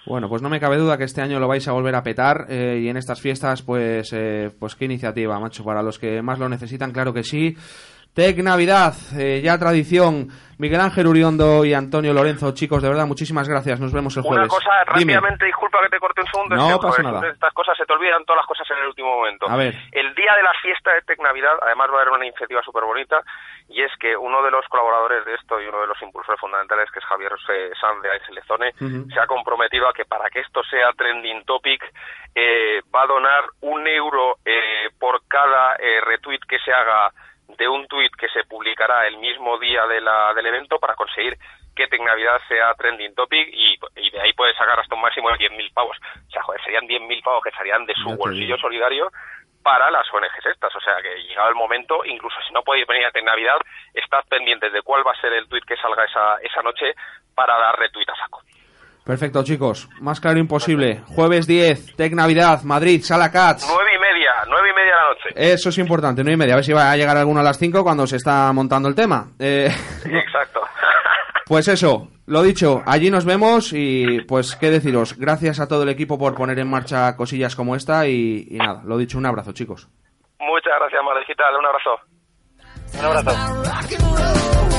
Bueno, pues no me cabe duda que este año lo vais a volver a petar eh, y en estas fiestas, pues, eh, pues qué iniciativa, macho, para los que más lo necesitan, claro que sí. Tec Navidad, eh, ya tradición. Miguel Ángel Uriondo y Antonio Lorenzo, chicos, de verdad, muchísimas gracias. Nos vemos el Una jueves. cosa Dime. rápidamente, disculpa que te corte un segundo. No es que, pasa nada. Estas cosas se te olvidan, todas las cosas en el último momento. A ver. El día de la fiesta de Tec Navidad, además va a haber una iniciativa súper bonita, y es que uno de los colaboradores de esto y uno de los impulsores fundamentales, que es Javier Sanz de ASL Zone, Ujú. se ha comprometido a que para que esto sea trending topic, eh, va a donar un euro eh, por cada eh, retweet que se haga de un tuit que se publicará el mismo día de la, del evento para conseguir que Tecnavidad sea trending topic y, y de ahí puede sacar hasta un máximo de 10.000 pavos. O sea, joder, serían 10.000 pavos que salían de su bolsillo solidario para las ONGs estas. O sea, que llegado el momento, incluso si no podéis venir a Tecnavidad, estad pendientes de cuál va a ser el tuit que salga esa, esa noche para dar retweet a saco. Perfecto, chicos. Más claro imposible. Jueves 10, Tec Navidad, Madrid, Sala Cats. Nueve y media, nueve y media de la noche. Eso es importante, no y media. A ver si va a llegar alguno a las 5 cuando se está montando el tema. Eh, Exacto. (laughs) pues eso, lo dicho, allí nos vemos y pues qué deciros. Gracias a todo el equipo por poner en marcha cosillas como esta y, y nada, lo dicho, un abrazo, chicos. Muchas gracias, Mar Digital. Un abrazo. Un abrazo.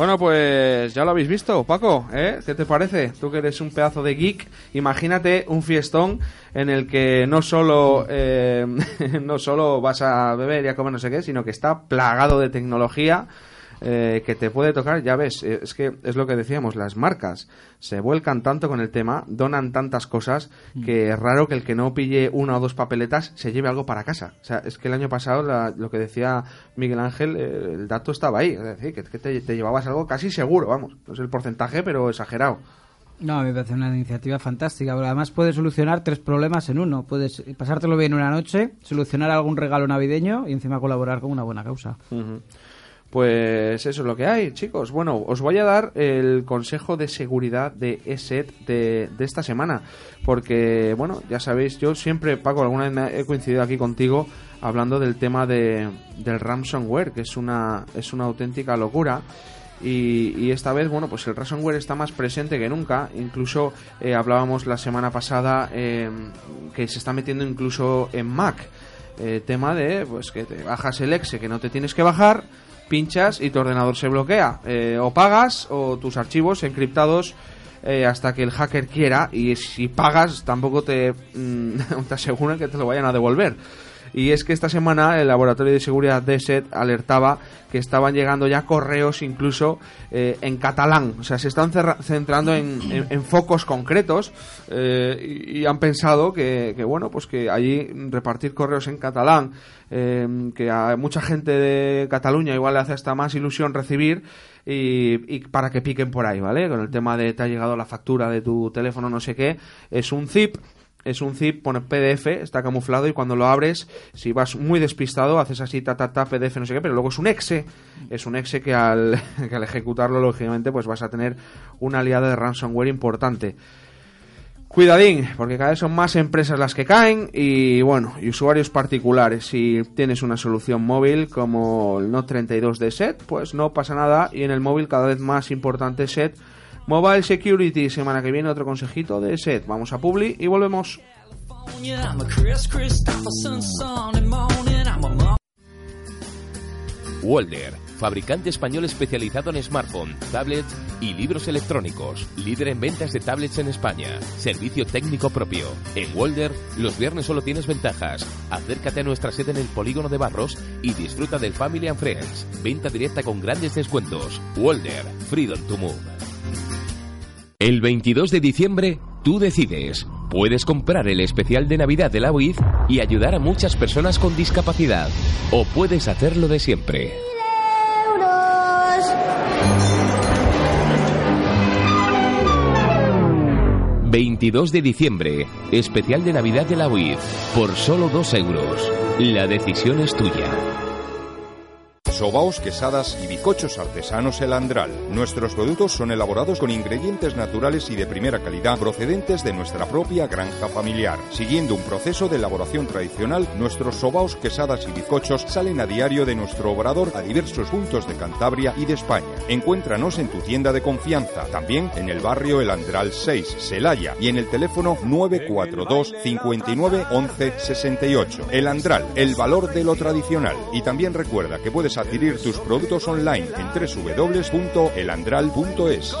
Bueno, pues ya lo habéis visto, Paco, ¿eh? ¿Qué te parece? Tú que eres un pedazo de geek, imagínate un fiestón en el que no solo eh, (laughs) no solo vas a beber y a comer no sé qué, sino que está plagado de tecnología eh, que te puede tocar, ya ves, eh, es que es lo que decíamos, las marcas se vuelcan tanto con el tema, donan tantas cosas, que es raro que el que no pille una o dos papeletas se lleve algo para casa. O sea, es que el año pasado la- lo que decía Miguel Ángel, eh, el dato estaba ahí, es decir, que, que te, te llevabas algo casi seguro, vamos, no sé el porcentaje, pero exagerado. No, me parece una iniciativa fantástica. Además, puedes solucionar tres problemas en uno. Puedes pasártelo bien una noche, solucionar algún regalo navideño y encima colaborar con una buena causa. Pues eso es lo que hay, chicos. Bueno, os voy a dar el consejo de seguridad de ESET de, de esta semana. Porque, bueno, ya sabéis, yo siempre, Paco, alguna vez me he coincidido aquí contigo hablando del tema de, del ransomware, que es una, es una auténtica locura. Y, y esta vez, bueno, pues el ransomware está más presente que nunca. Incluso eh, hablábamos la semana pasada eh, que se está metiendo incluso en Mac. Eh, tema de pues que te bajas el exe que no te tienes que bajar, pinchas y tu ordenador se bloquea. Eh, o pagas o tus archivos encriptados eh, hasta que el hacker quiera y si pagas tampoco te, mm, (laughs) te aseguran que te lo vayan a devolver. Y es que esta semana el Laboratorio de Seguridad de SET alertaba que estaban llegando ya correos incluso eh, en catalán. O sea, se están centrando en, focos concretos eh, y, han pensado que, que, bueno, pues que allí repartir correos en catalán, eh, que a mucha gente de Cataluña igual le hace hasta más ilusión recibir y para que piquen por ahí, ¿vale? Con el tema de te ha llegado la factura de tu teléfono, no sé qué, es un zip es un zip, pone PDF, está camuflado y cuando lo abres, si vas muy despistado, haces así, ta, ta, ta, PDF, no sé qué, pero luego es un exe, es un exe que al, (laughs) que al ejecutarlo, lógicamente, pues vas a tener una aliada de ransomware importante. Cuidadín, porque cada vez son más empresas las que caen y bueno, y usuarios particulares. Si tienes una solución móvil como el Note 32 de SET, pues no pasa nada y en el móvil cada vez más importante SET. Mobile Security, semana que viene otro consejito de SET. Vamos a Publi y volvemos. Walder, fabricante español especializado en smartphone, tablets y libros electrónicos. Líder en ventas de tablets en España. Servicio técnico propio. En Walder, los viernes solo tienes ventajas. Acércate a nuestra sede en el Polígono de Barros y disfruta del Family and Friends. Venta directa con grandes descuentos. Walder, Freedom to Move. El 22 de diciembre, tú decides. Puedes comprar el especial de Navidad de la UIF y ayudar a muchas personas con discapacidad. O puedes hacerlo de siempre. 22 de diciembre, especial de Navidad de la UIF, por solo 2 euros. La decisión es tuya. Sobaos, quesadas y bicochos artesanos El Andral. Nuestros productos son elaborados con ingredientes naturales y de primera calidad procedentes de nuestra propia granja familiar. Siguiendo un proceso de elaboración tradicional, nuestros sobaos, quesadas y bizcochos salen a diario de nuestro obrador a diversos puntos de Cantabria y de España. Encuéntranos en tu tienda de confianza, también en el barrio El Andral 6, Celaya, y en el teléfono 942 59 11 68. El Andral, el valor de lo tradicional. Y también recuerda que puedes adquirir tus productos online en www.elandral.es.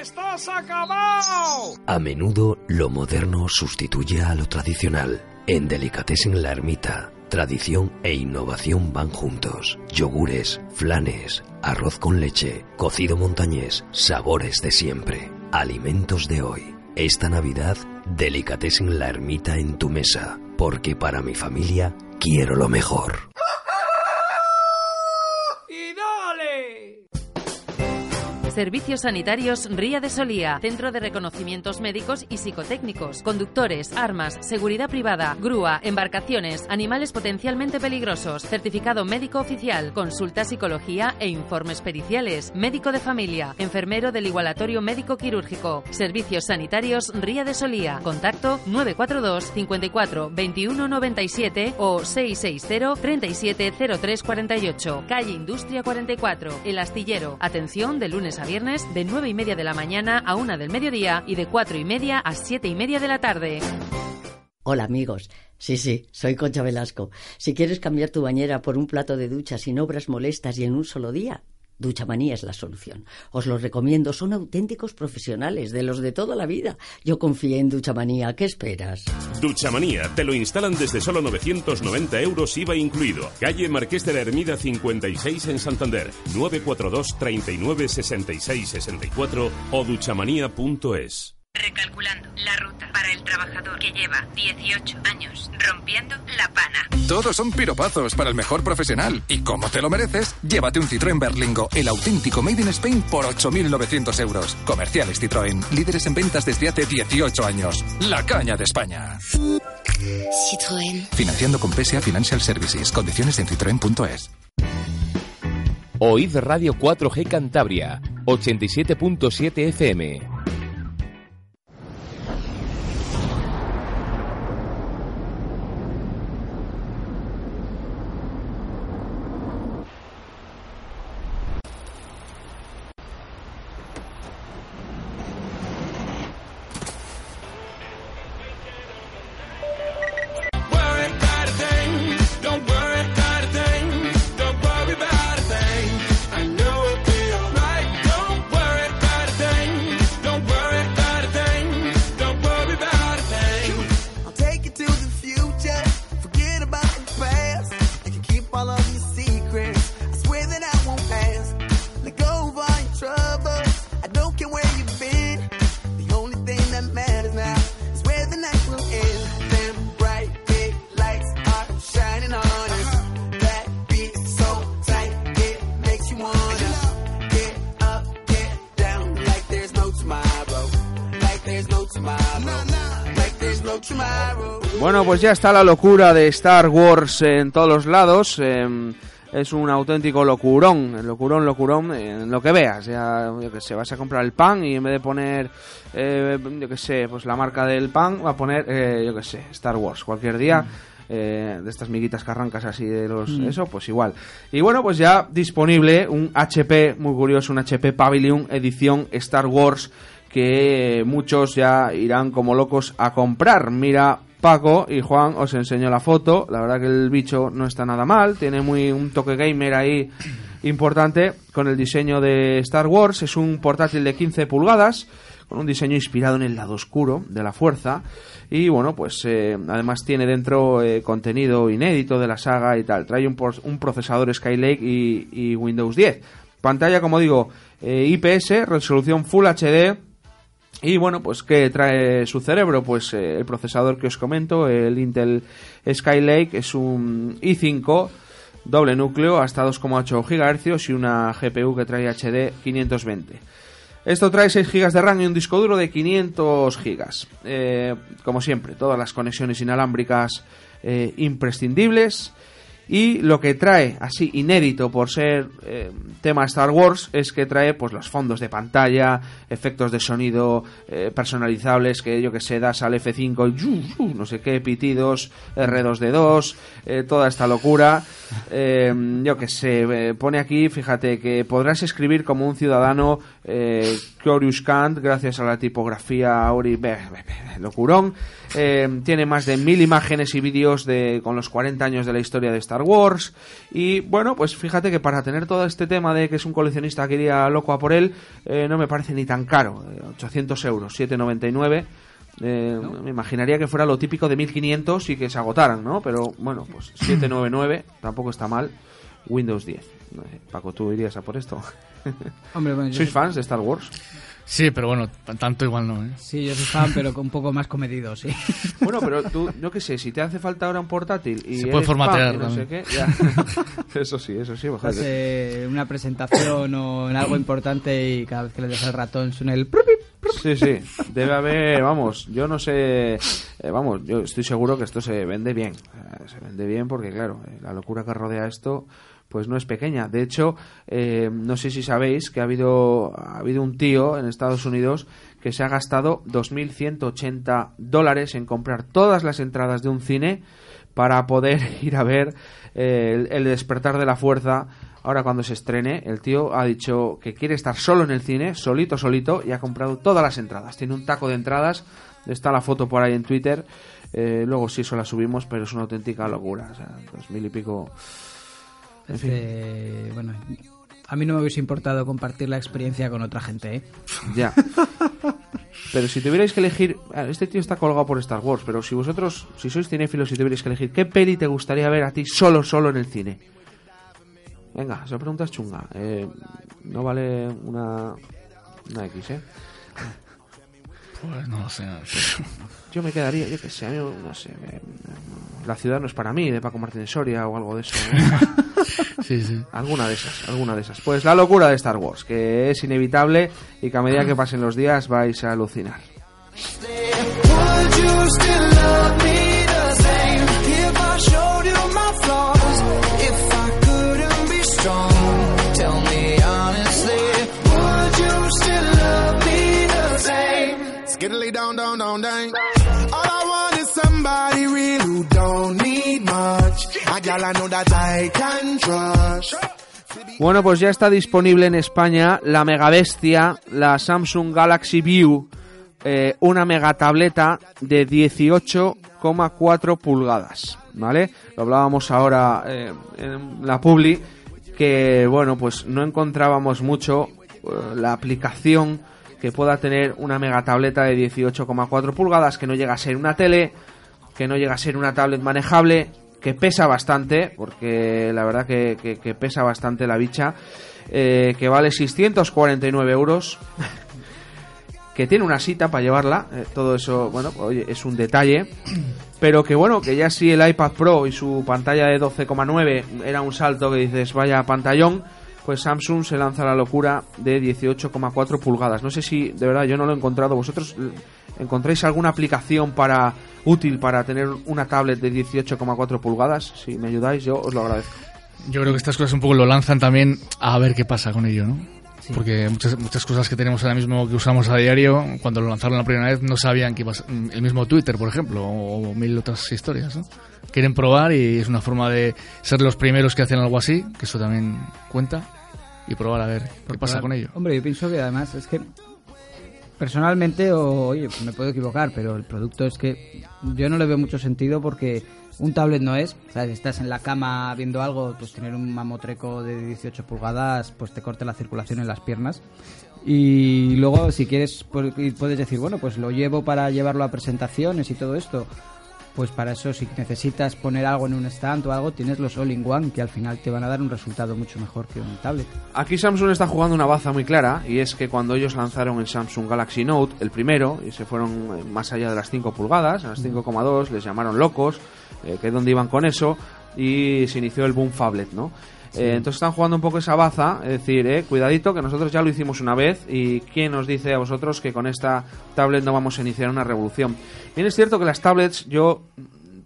¡Estás acabado! A menudo lo moderno sustituye a lo tradicional. En Delicatessen La Ermita, tradición e innovación van juntos. Yogures, flanes, arroz con leche, cocido montañés, sabores de siempre. Alimentos de hoy. Esta Navidad, Delicatessen La Ermita en tu mesa, porque para mi familia quiero lo mejor. Servicios Sanitarios Ría de Solía, Centro de Reconocimientos Médicos y Psicotécnicos, conductores, armas, seguridad privada, grúa, embarcaciones, animales potencialmente peligrosos, certificado médico oficial, consulta psicología e informes periciales, médico de familia, enfermero del igualatorio médico quirúrgico, Servicios Sanitarios Ría de Solía, contacto 942 54 21 97 o 660 37 03 48, calle Industria 44, El Astillero, atención de lunes a viernes de 9 y media de la mañana a 1 del mediodía y de 4 y media a 7 y media de la tarde. Hola amigos, sí, sí, soy Concha Velasco. Si quieres cambiar tu bañera por un plato de ducha sin obras molestas y en un solo día, Duchamanía es la solución. Os lo recomiendo, son auténticos profesionales, de los de toda la vida. Yo confié en Duchamanía, ¿qué esperas? Duchamanía, te lo instalan desde solo 990 euros IVA incluido. Calle Marqués de la Ermida 56 en Santander, 942 39 66 64 o duchamanía.es. Recalculando la ruta para el trabajador que lleva 18 años rompiendo la pana. Todos son piropazos para el mejor profesional. Y como te lo mereces, llévate un Citroën Berlingo, el auténtico Made in Spain, por 8.900 euros. Comerciales Citroën, líderes en ventas desde hace 18 años. La caña de España. Citroën. Financiando con PSA Financial Services. Condiciones en citroen.es. Oíd Radio 4G Cantabria, 87.7 FM. Bueno, pues ya está la locura de Star Wars en todos los lados. em, es un auténtico locurón, locurón, locurón, en lo que veas. Ya, yo que sé, vas a comprar el pan y en vez de poner, eh, yo que sé, pues la marca del pan, va a poner, eh, yo que sé, Star Wars. Cualquier día, eh, de estas miguitas que arrancas así de los, Mm. eso, pues igual. Y bueno, pues ya disponible un HP, muy curioso, un HP Pavilion edición Star Wars que muchos ya irán como locos a comprar. Mira, Paco y Juan, os enseño la foto. La verdad que el bicho no está nada mal. Tiene muy un toque gamer ahí importante con el diseño de Star Wars. Es un portátil de 15 pulgadas con un diseño inspirado en el lado oscuro de la fuerza. Y bueno, pues eh, además tiene dentro eh, contenido inédito de la saga y tal. Trae un, un procesador Skylake y, y Windows 10. Pantalla, como digo, eh, IPS, resolución Full HD. Y bueno, pues ¿qué trae su cerebro? Pues eh, el procesador que os comento, el Intel Skylake, es un i5 doble núcleo hasta 2,8 GHz y una GPU que trae HD 520. Esto trae 6 GB de RAM y un disco duro de 500 GB. Eh, como siempre, todas las conexiones inalámbricas eh, imprescindibles. Y lo que trae, así inédito por ser eh, tema Star Wars, es que trae pues los fondos de pantalla, efectos de sonido eh, personalizables que yo que sé, das al F5 y yu, yu, no sé qué, pitidos, R2D2, eh, toda esta locura. Yo que sé, pone aquí, fíjate, que podrás escribir como un ciudadano eh, Kant gracias a la tipografía Auri, be- be- be- locurón. Tiene más de mil imágenes y vídeos de con los 40 años de la historia de Star Wars. Y bueno, pues fíjate que para tener todo este tema de que es un coleccionista que iría loco a por él, eh, no me parece ni tan caro. Eh, 800 euros, 7,99. Eh, Me imaginaría que fuera lo típico de 1500 y que se agotaran, ¿no? Pero bueno, pues 799 tampoco está mal. Windows 10. No sé, Paco, ¿tú irías a por esto? (laughs) Hombre, bueno, yo ¿Sois sí. fans de Star Wars? Sí, pero bueno, tanto igual no, ¿eh? Sí, yo soy fan, pero con un poco más comedido, sí. (laughs) Bueno, pero tú, yo qué sé, si te hace falta ahora un portátil y Se puede formatear no sé qué, ya. (laughs) eso sí, eso sí. Estás joder. en una presentación o en algo importante y cada vez que le des el ratón suena el... Sí, sí, debe haber, vamos, yo no sé, eh, vamos, yo estoy seguro que esto se vende bien, Eh, se vende bien porque claro, eh, la locura que rodea esto pues no es pequeña. De hecho, eh, no sé si sabéis que ha habido, ha habido un tío en Estados Unidos que se ha gastado 2.180 dólares en comprar todas las entradas de un cine para poder (laughs) ir a ver eh, el, despertar de la fuerza. Ahora cuando se estrene, el tío ha dicho que quiere estar solo en el cine, solito, solito, y ha comprado todas las entradas. Tiene un taco de entradas, está la foto por ahí en Twitter. eh, luego sí, eso la subimos, pero es una auténtica locura. O sea, dos mil y pico. Este, bueno, a mí no me hubiese importado compartir la experiencia con otra gente, ¿eh? Ya. (laughs) Pero si tuvierais que elegir, ah, este tío está colgado por Star Wars, pero si vosotros, si sois cinéfilos, si tuvierais que elegir, ¿qué peli te gustaría ver a ti solo, solo en el cine? Venga, esa pregunta es chunga. Eh, no vale una, una X, ¿eh? Pues no lo sé. (laughs) Yo me quedaría, yo qué sé, a mí, no sé, me- La ciudad no es para mí, de Paco Martínez Soria o algo de eso. ¿no? (laughs) Sí, sí. Alguna de esas, alguna de esas. Pues la locura de Star Wars, que es inevitable y que a medida que pasen los días vais a alucinar. Bueno, pues ya está disponible en España la mega bestia, la Samsung Galaxy View, eh, una mega tableta de 18,4 pulgadas, ¿vale? Lo hablábamos ahora eh, en la publi, que bueno, pues no encontrábamos mucho eh, la aplicación que pueda tener una mega tableta de 18,4 pulgadas, que no llega a ser una tele, que no llega a ser una tablet manejable, que pesa bastante, porque la verdad que, pesa bastante la bicha, eh, que vale 649 euros, (laughs) que tiene una cita para llevarla, eh, todo eso, bueno, oye, es un detalle, pero que bueno, que ya si el iPad Pro y su pantalla de 12,9 era un salto que dices, vaya pantallón, pues Samsung se lanza la locura de 18,4 pulgadas. No sé si, de verdad, yo no lo he encontrado. ¿Vosotros encontráis alguna aplicación para útil para tener una tablet de 18,4 pulgadas? Si me ayudáis, yo os lo agradezco. Yo creo que estas cosas un poco lo lanzan también a ver qué pasa con ello, ¿no? Porque muchas, muchas cosas que tenemos ahora mismo que usamos a diario, cuando lo lanzaron la primera vez, no sabían que iba a ser el mismo Twitter, por ejemplo, o, mil otras historias, ¿no? Quieren probar y es una forma de ser los primeros que hacen algo así, que eso también cuenta, y probar a ver qué pasa con ello. Hombre, yo pienso que además es que personalmente, o, oye, pues me puedo equivocar, pero el producto es que yo no le veo mucho sentido porque un tablet no es, o sea, si estás en la cama viendo algo, pues tener un mamotreco de 18 pulgadas, pues te corta la circulación en las piernas. Y luego, si quieres, pues, puedes decir, bueno, pues lo llevo para llevarlo a presentaciones y todo esto. Pues para eso, si necesitas poner algo en un stand o algo, tienes los all-in-one que al final te van a dar un resultado mucho mejor que un tablet. Aquí Samsung está jugando una baza muy clara y es que cuando ellos lanzaron el Samsung Galaxy Note, el primero, y se fueron eh, más allá de las 5 pulgadas, a las 5,2, les llamaron locos, eh, que dónde iban con eso, y se inició el boom phablet, ¿no? Eh, entonces están jugando un poco esa baza, es decir, eh, cuidadito que nosotros ya lo hicimos una vez y quién nos dice a vosotros que con esta tablet no vamos a iniciar una revolución. Bien es cierto que las tablets yo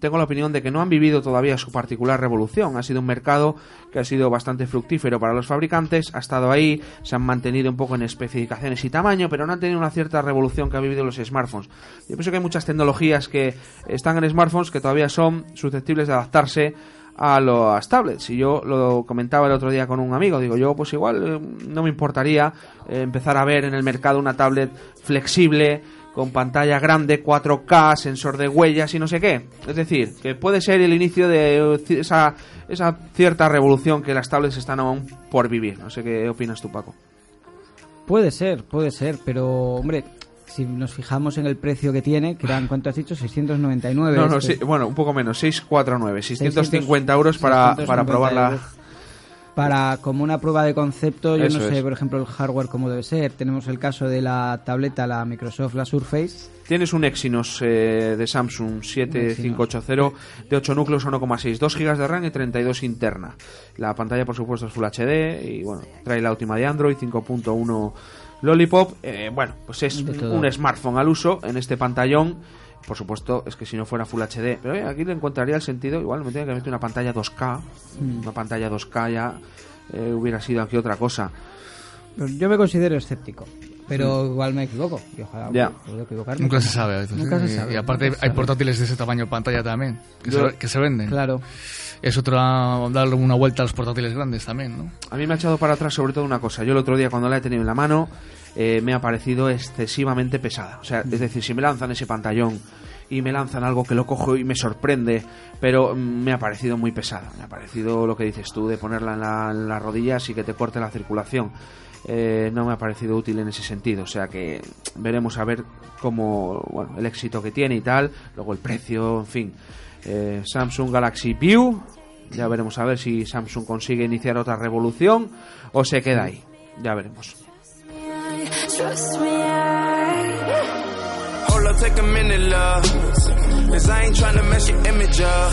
tengo la opinión de que no han vivido todavía su particular revolución. Ha sido un mercado que ha sido bastante fructífero para los fabricantes, ha estado ahí, se han mantenido un poco en especificaciones y tamaño, pero no han tenido una cierta revolución que ha vivido los smartphones. Yo pienso que hay muchas tecnologías que están en smartphones que todavía son susceptibles de adaptarse a las tablets. Y yo lo comentaba el otro día con un amigo, digo, yo pues igual eh, no me importaría eh, empezar a ver en el mercado una tablet flexible, con pantalla grande, 4K, sensor de huellas y no sé qué. Es decir, que puede ser el inicio de esa, esa cierta revolución que las tablets están aún por vivir. No sé qué opinas tú, Paco. Puede ser, puede ser, pero hombre, si nos fijamos en el precio que tiene, que eran, ¿cuánto has dicho? 699. No, no, este. sí, bueno, un poco menos, 649, 650 euros para, 650 para probarla. euros. Para como una prueba de concepto, yo Eso no sé, es. por ejemplo, el hardware cómo debe ser. Tenemos el caso de la tableta, la Microsoft, la Surface. Tienes un Exynos eh, de Samsung 7580 de 8 núcleos 1,6, 2 GB de RAM y 32 interna. La pantalla, por supuesto, es Full HD y bueno, trae la última de Android 5.1 Lollipop. Eh, bueno, pues es un, smartphone al uso en este pantallón. Por supuesto, es que si no fuera Full HD, pero eh, aquí le encontraría el sentido. Igual me tenía que meter una pantalla 2K, Mm. una pantalla 2K ya eh, hubiera sido aquí otra cosa. Yo me considero escéptico, pero igual me equivoco. Y ojalá Ya. puedo equivocarme. Nunca se sabe a veces. Nunca ¿eh? se sabe. Y aparte hay sabe. portátiles de ese tamaño pantalla también, que, Yo- se, que se venden. Claro. Es otra darle una vuelta a los portátiles grandes también, ¿no? A mí me ha echado para atrás sobre todo una cosa. Yo el otro día cuando la he tenido en la mano eh, me ha parecido excesivamente pesada. O sea, es decir, si me lanzan ese pantallón y me lanzan algo que lo cojo y me sorprende, pero mm, me ha parecido muy pesada. Me ha parecido lo que dices tú de ponerla en, la- en las rodillas y que te corte la circulación. Eh, no me ha parecido útil en ese sentido. O sea que veremos a ver cómo, bueno, el éxito que tiene y tal. Luego el precio, en fin. Eh, Samsung Galaxy View. Ya veremos a ver si Samsung consigue iniciar otra revolución o se queda ahí. Ya veremos. Trust me, I Hold up, take a minute, love. Cause I ain't tryna mess your image up.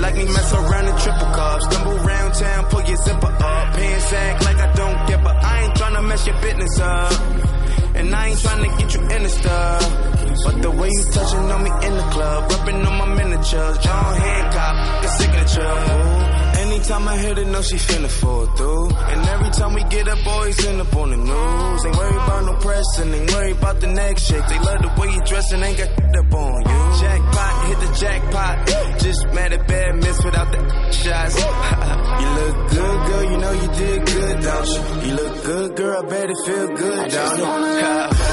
Like me mess around in triple cups. Stumble round town, pull your zipper up. Pants act like I don't give a. I ain't tryna mess your business up. And I ain't tryna get you in the stuff. But the way you touching on me in the club, rubbing on my miniatures, John Hancock, the signature. Anytime I hit it, know she finna fall through. And every time we get up, always end up on the news. Ain't worried about no press and ain't worried about the next shake. They love the way you dress and ain't got up on you. Hit the jackpot. Just mad at bad miss without the shots. (laughs) you look good, girl, you know you did good, don't you? You look good, girl, I bet it feel good, don't wanna (laughs)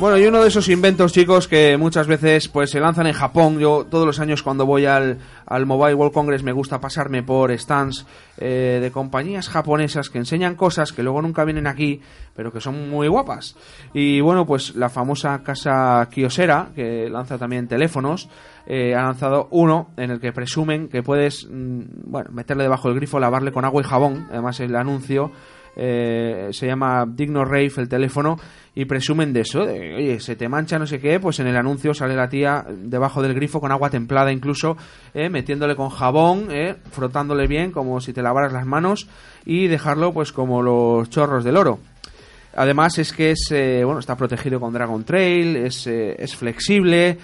Bueno, y uno de esos inventos, chicos, que muchas veces pues se lanzan en Japón. Yo todos los años cuando voy al, al Mobile World Congress me gusta pasarme por stands eh, de compañías japonesas que enseñan cosas que luego nunca vienen aquí, pero que son muy guapas. Y bueno, pues la famosa casa Kyocera, que lanza también teléfonos, eh, ha lanzado uno en el que presumen que puedes, mm, bueno, meterle debajo del grifo, lavarle con agua y jabón. Además el anuncio eh, se llama Digno Rave el teléfono y presumen de eso, oye, se te mancha no sé qué, pues en el anuncio sale la tía debajo del grifo con agua templada incluso, eh, metiéndole con jabón, eh, frotándole bien como si te lavaras las manos y dejarlo pues como los chorros del oro. Además es que es eh, bueno está protegido con Dragon Trail, es, eh, es flexible, eh,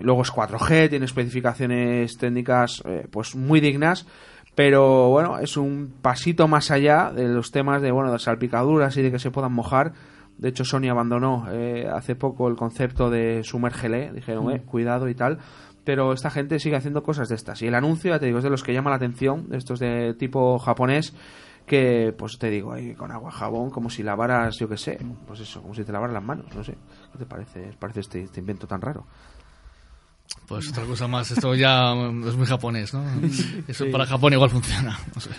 luego es 4G, tiene especificaciones técnicas pues muy dignas, pero bueno, es un pasito más allá de los temas de bueno de salpicaduras y de que se puedan mojar. De hecho, Sony abandonó eh, hace poco el concepto de sumérgele, dijeron, eh, cuidado y tal. Pero esta gente sigue haciendo cosas de estas. Y el anuncio, ya te digo, es de los que llama la atención, de estos de tipo japonés, que, pues te digo, ahí con agua, jabón, como si lavaras, yo qué sé, pues eso, como si te lavaras las manos, no sé. ¿Qué te parece, ¿Te parece este, este invento tan raro? Pues otra cosa más, esto ya mm, es muy japonés, ¿no? (laughs) Eso Sí. para Japón igual funciona, no sé.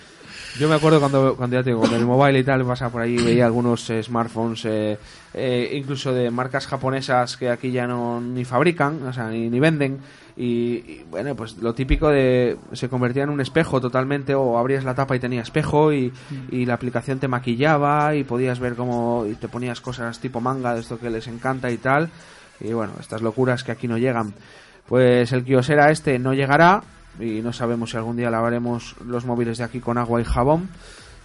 Yo me acuerdo cuando, cuando ya te digo, con el mobile y tal, pasaba por ahí veía algunos eh, smartphones, eh, eh, incluso de marcas japonesas que aquí ya no ni fabrican, o sea, ni, ni venden. Y, y, bueno, pues lo típico de se convertía en un espejo totalmente, o abrías la tapa y tenía espejo, y, y la aplicación te maquillaba, y podías ver cómo y te ponías cosas tipo manga, de esto que les encanta y tal. Y bueno, estas locuras que aquí no llegan. Pues el Kyocera este no llegará, y no sabemos si algún día lavaremos los móviles de aquí con agua y jabón.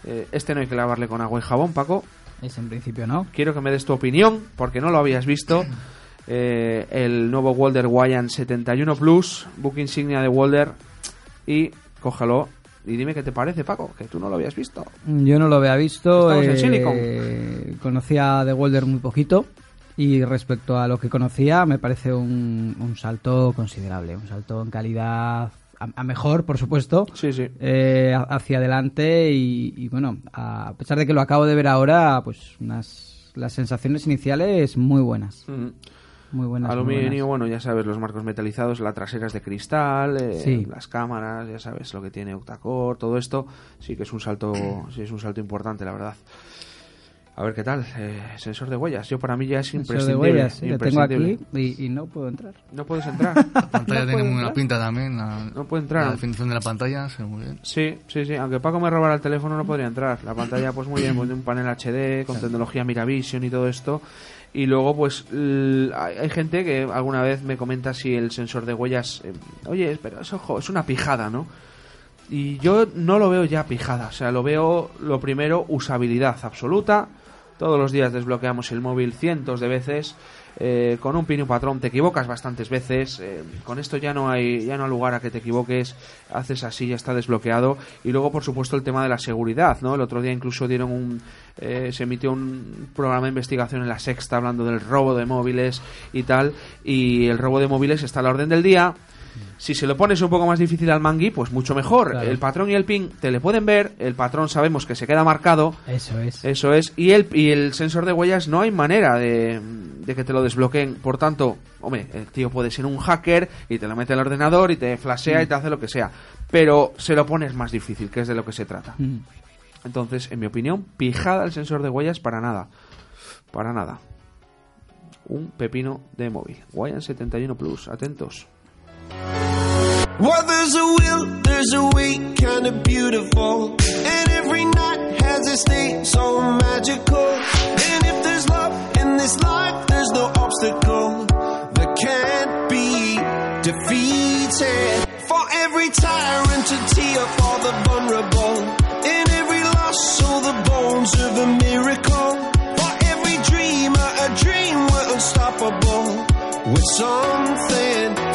Eh, este no hay que lavarle con agua y jabón, Paco. Es en principio no. Quiero que me des tu opinión, porque no lo habías visto. (clears throat) Eh, el nuevo Walder Wyan 71 Plus, book insignia de Walder. Y cógelo y dime qué te parece, Paco, que tú no lo habías visto. Yo no lo había visto. Estamos en eh, Silicon. Conocía de Welder muy poquito. Y respecto a lo que conocía, me parece un, un salto considerable. Un salto en calidad a, a mejor, por supuesto. Sí, sí. eh, hacia adelante. Y, y bueno, a pesar de que lo acabo de ver ahora, pues unas, las sensaciones iniciales muy buenas. Mm. Muy buenas. muy Aluminio, buenas. bueno, ya sabes, los marcos metalizados, la trasera es de cristal, eh, Sí. las cámaras, ya sabes lo que tiene octacore, todo esto, sí que es un salto, sí es un salto importante, la verdad. A ver qué tal, eh, sensor de huellas. Yo para mí ya es Sensor de imprescindible. huellas, sí, lo tengo imprescindible. aquí y, y no puedo entrar. No puedes entrar. (laughs) La pantalla tiene muy buena pinta también. La, No puede entrar. La definición de la pantalla se ve muy bien. Sí, sí, sí. Aunque Paco me robara el teléfono no podría entrar. La pantalla, pues muy bien, pues de un panel HD con tecnología Miravision y todo esto. Y luego, pues hay hay gente que alguna vez me comenta si el sensor de huellas, eh, oye, pero es ojo, es una pijada, ¿no? Y yo no lo veo ya pijada. O sea, lo veo, lo primero, usabilidad absoluta. Todos los días desbloqueamos el móvil cientos de veces. eh, con un pin y un patrón te equivocas bastantes veces. eh, con esto ya no hay ya no hay lugar a que te equivoques. Haces así, ya está desbloqueado. Y luego, por supuesto, el tema de la seguridad. ¿no? El otro día incluso dieron un eh, se emitió un programa de investigación en la Sexta hablando del robo de móviles y tal. Y el robo de móviles está a la orden del día. Si se lo pones un poco más difícil al mangui, pues mucho mejor. Claro. El patrón y el pin te le pueden ver, el patrón sabemos que se queda marcado. Eso es. Eso es. Y el, y el sensor de huellas no hay manera de, de que te lo desbloqueen. Por tanto, hombre, el tío puede ser un hacker y te lo mete al ordenador y te flashea y te hace lo que sea. Pero se lo pones más difícil, que es de lo que se trata. Mm. Entonces, en mi opinión, pijada el sensor de huellas para nada. Para nada. Un pepino de móvil. Wayan 71 Plus, atentos. Well, there's a will, there's a way, kinda beautiful. And every night has its day so magical. And if there's love in this life, there's no obstacle that can't be defeated. For every tyrant to tear for the vulnerable. In every loss, all the bones of a miracle. For every dreamer, a dream we're unstoppable. With something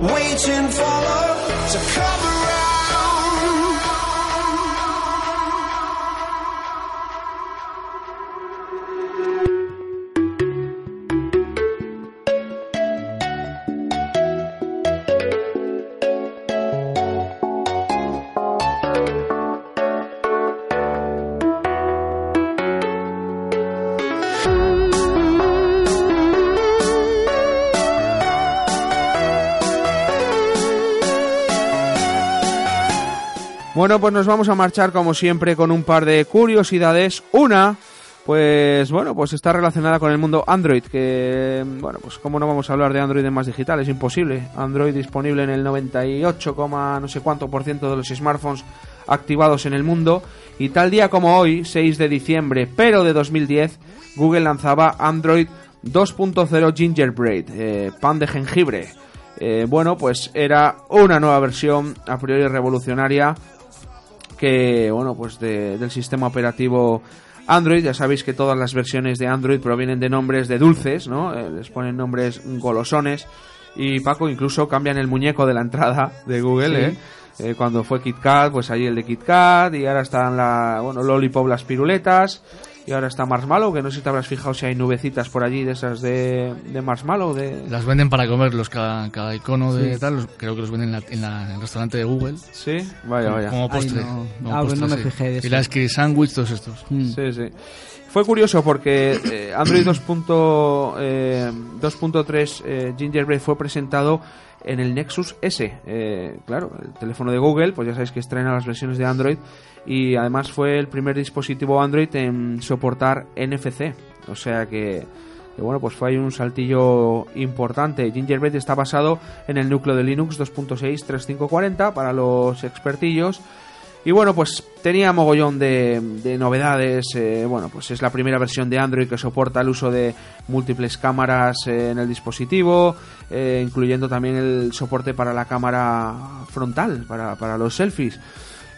waiting for love to come Bueno, pues nos vamos a marchar como siempre con un par de curiosidades. Una, pues bueno, pues está relacionada con el mundo Android, que bueno, pues cómo no vamos a hablar de Android en más digital, es imposible. Android disponible en el 98, coma no sé cuánto por ciento de los smartphones activados en el mundo y tal día como hoy, 6 de diciembre, pero de 2010, Google lanzaba Android 2.0 Gingerbread, eh, pan de jengibre. Eh, bueno, pues era una nueva versión a priori revolucionaria que bueno pues de- del sistema operativo Android ya sabéis que todas las versiones de Android provienen de nombres de dulces no Eh, les ponen nombres golosones y Paco incluso cambian el muñeco de la entrada de Google Sí. ¿eh? Eh, cuando fue KitKat, pues allí el de KitKat, y ahora están la, bueno, Lollipop las piruletas, y ahora está Marshmallow, que no sé si te habrás fijado si hay nubecitas por allí de esas de, de Marshmallow, de... Las venden para comerlos, cada, cada icono de Sí. tal, los- creo que los venden en, la- en la- en el restaurante de Google. Sí, vaya, vaya. Como Ay, postre. no. como Ah, pues no me sí. fijé de Y eso. la Ski Sandwich, todos estos. Sí, sí. Fue curioso porque eh, Android 2. eh, 2.3 eh, Gingerbread fue presentado en el Nexus S. Eh, claro, el teléfono de Google, pues ya sabéis que estrena las versiones de Android y además fue el primer dispositivo Android en soportar NFC. O sea que, que bueno, pues fue ahí un saltillo importante. Gingerbread está basado en el núcleo de Linux 2.6.3540 para los expertillos. Y bueno, pues tenía mogollón de, de novedades. eh, bueno, pues es la primera versión de Android que soporta el uso de múltiples cámaras eh, en el dispositivo, eh, incluyendo también el soporte para la cámara frontal, para, para los selfies.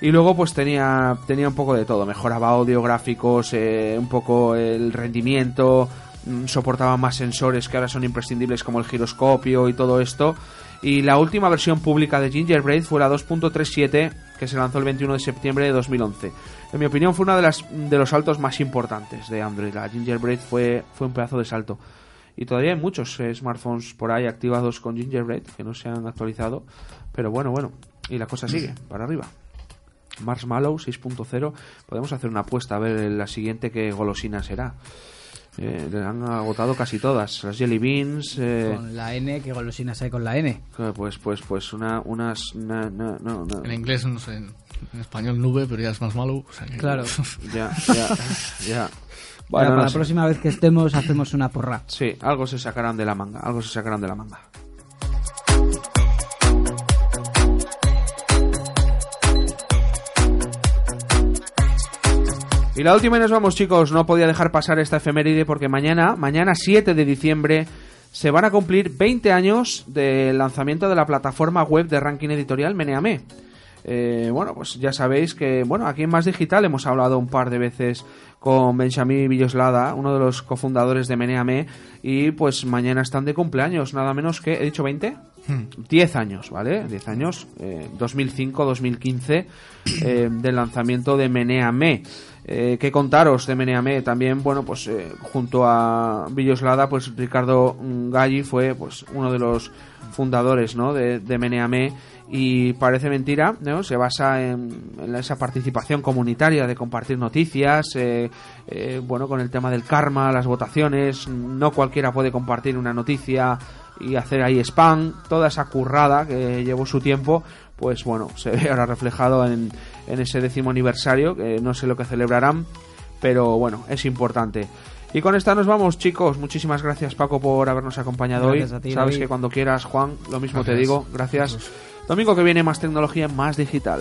Y luego pues tenía, tenía un poco de todo, mejoraba audio, gráficos, eh, un poco el rendimiento, mm, soportaba más sensores que ahora son imprescindibles como el giroscopio y todo esto. Y la última versión pública de Gingerbread fue la 2.37 que se lanzó el 21 de septiembre de 2011. En mi opinión fue uno de, las, de los saltos más importantes de Android. La Gingerbread fue, fue un pedazo de salto. Y todavía hay muchos eh, smartphones por ahí activados con Gingerbread que no se han actualizado. Pero bueno, bueno. Y la cosa sigue, para arriba. Marshmallow 6.0. Podemos hacer una apuesta a ver la siguiente que golosina será. Eh, han agotado casi todas. Las Jelly Beans. eh, Con la N, que golosinas hay con la N. eh, Pues, pues, pues una, unas. na- na- no, no. En inglés, no sé, en, en español nube, pero ya es más malo. o sea que- Claro. (laughs) Ya, ya, ya. Bueno, no para la sé. próxima vez que estemos hacemos una porra. Sí, algo se sacarán de la manga. Algo se sacarán de la manga. Y la última y nos vamos, chicos. No podía dejar pasar esta efeméride porque mañana, mañana 7 de diciembre, se van a cumplir 20 años del lanzamiento de la plataforma web de ranking editorial Meneame. Eh, bueno, pues ya sabéis que, bueno, aquí en Más Digital hemos hablado un par de veces con Benjamín Villoslada, uno de los cofundadores de Meneame, y pues mañana están de cumpleaños, nada menos que, ¿he dicho 20? 10 años, ¿vale? 10 años, eh, 2005-2015, eh, del lanzamiento de Meneame. Eh, ¿Qué contaros de Meneame? También, bueno, pues eh, junto a Villoslada, pues Ricardo Galli fue pues uno de los fundadores, ¿no? De, de Meneame y parece mentira, ¿no? Se basa en, en esa participación comunitaria de compartir noticias, eh, eh, bueno, con el tema del karma, las votaciones, no cualquiera puede compartir una noticia y hacer ahí spam, toda esa currada que llevó su tiempo, pues bueno, (laughs) se ve ahora reflejado en, en ese décimo aniversario, que no sé lo que celebrarán, pero bueno, es importante. Y con esta nos vamos, chicos. Muchísimas gracias, Paco, por habernos acompañado Gracias hoy. ti, Sabes David. que cuando quieras, Juan, lo mismo te Gracias. digo. Gracias. Domingo que viene, más tecnología, más digital.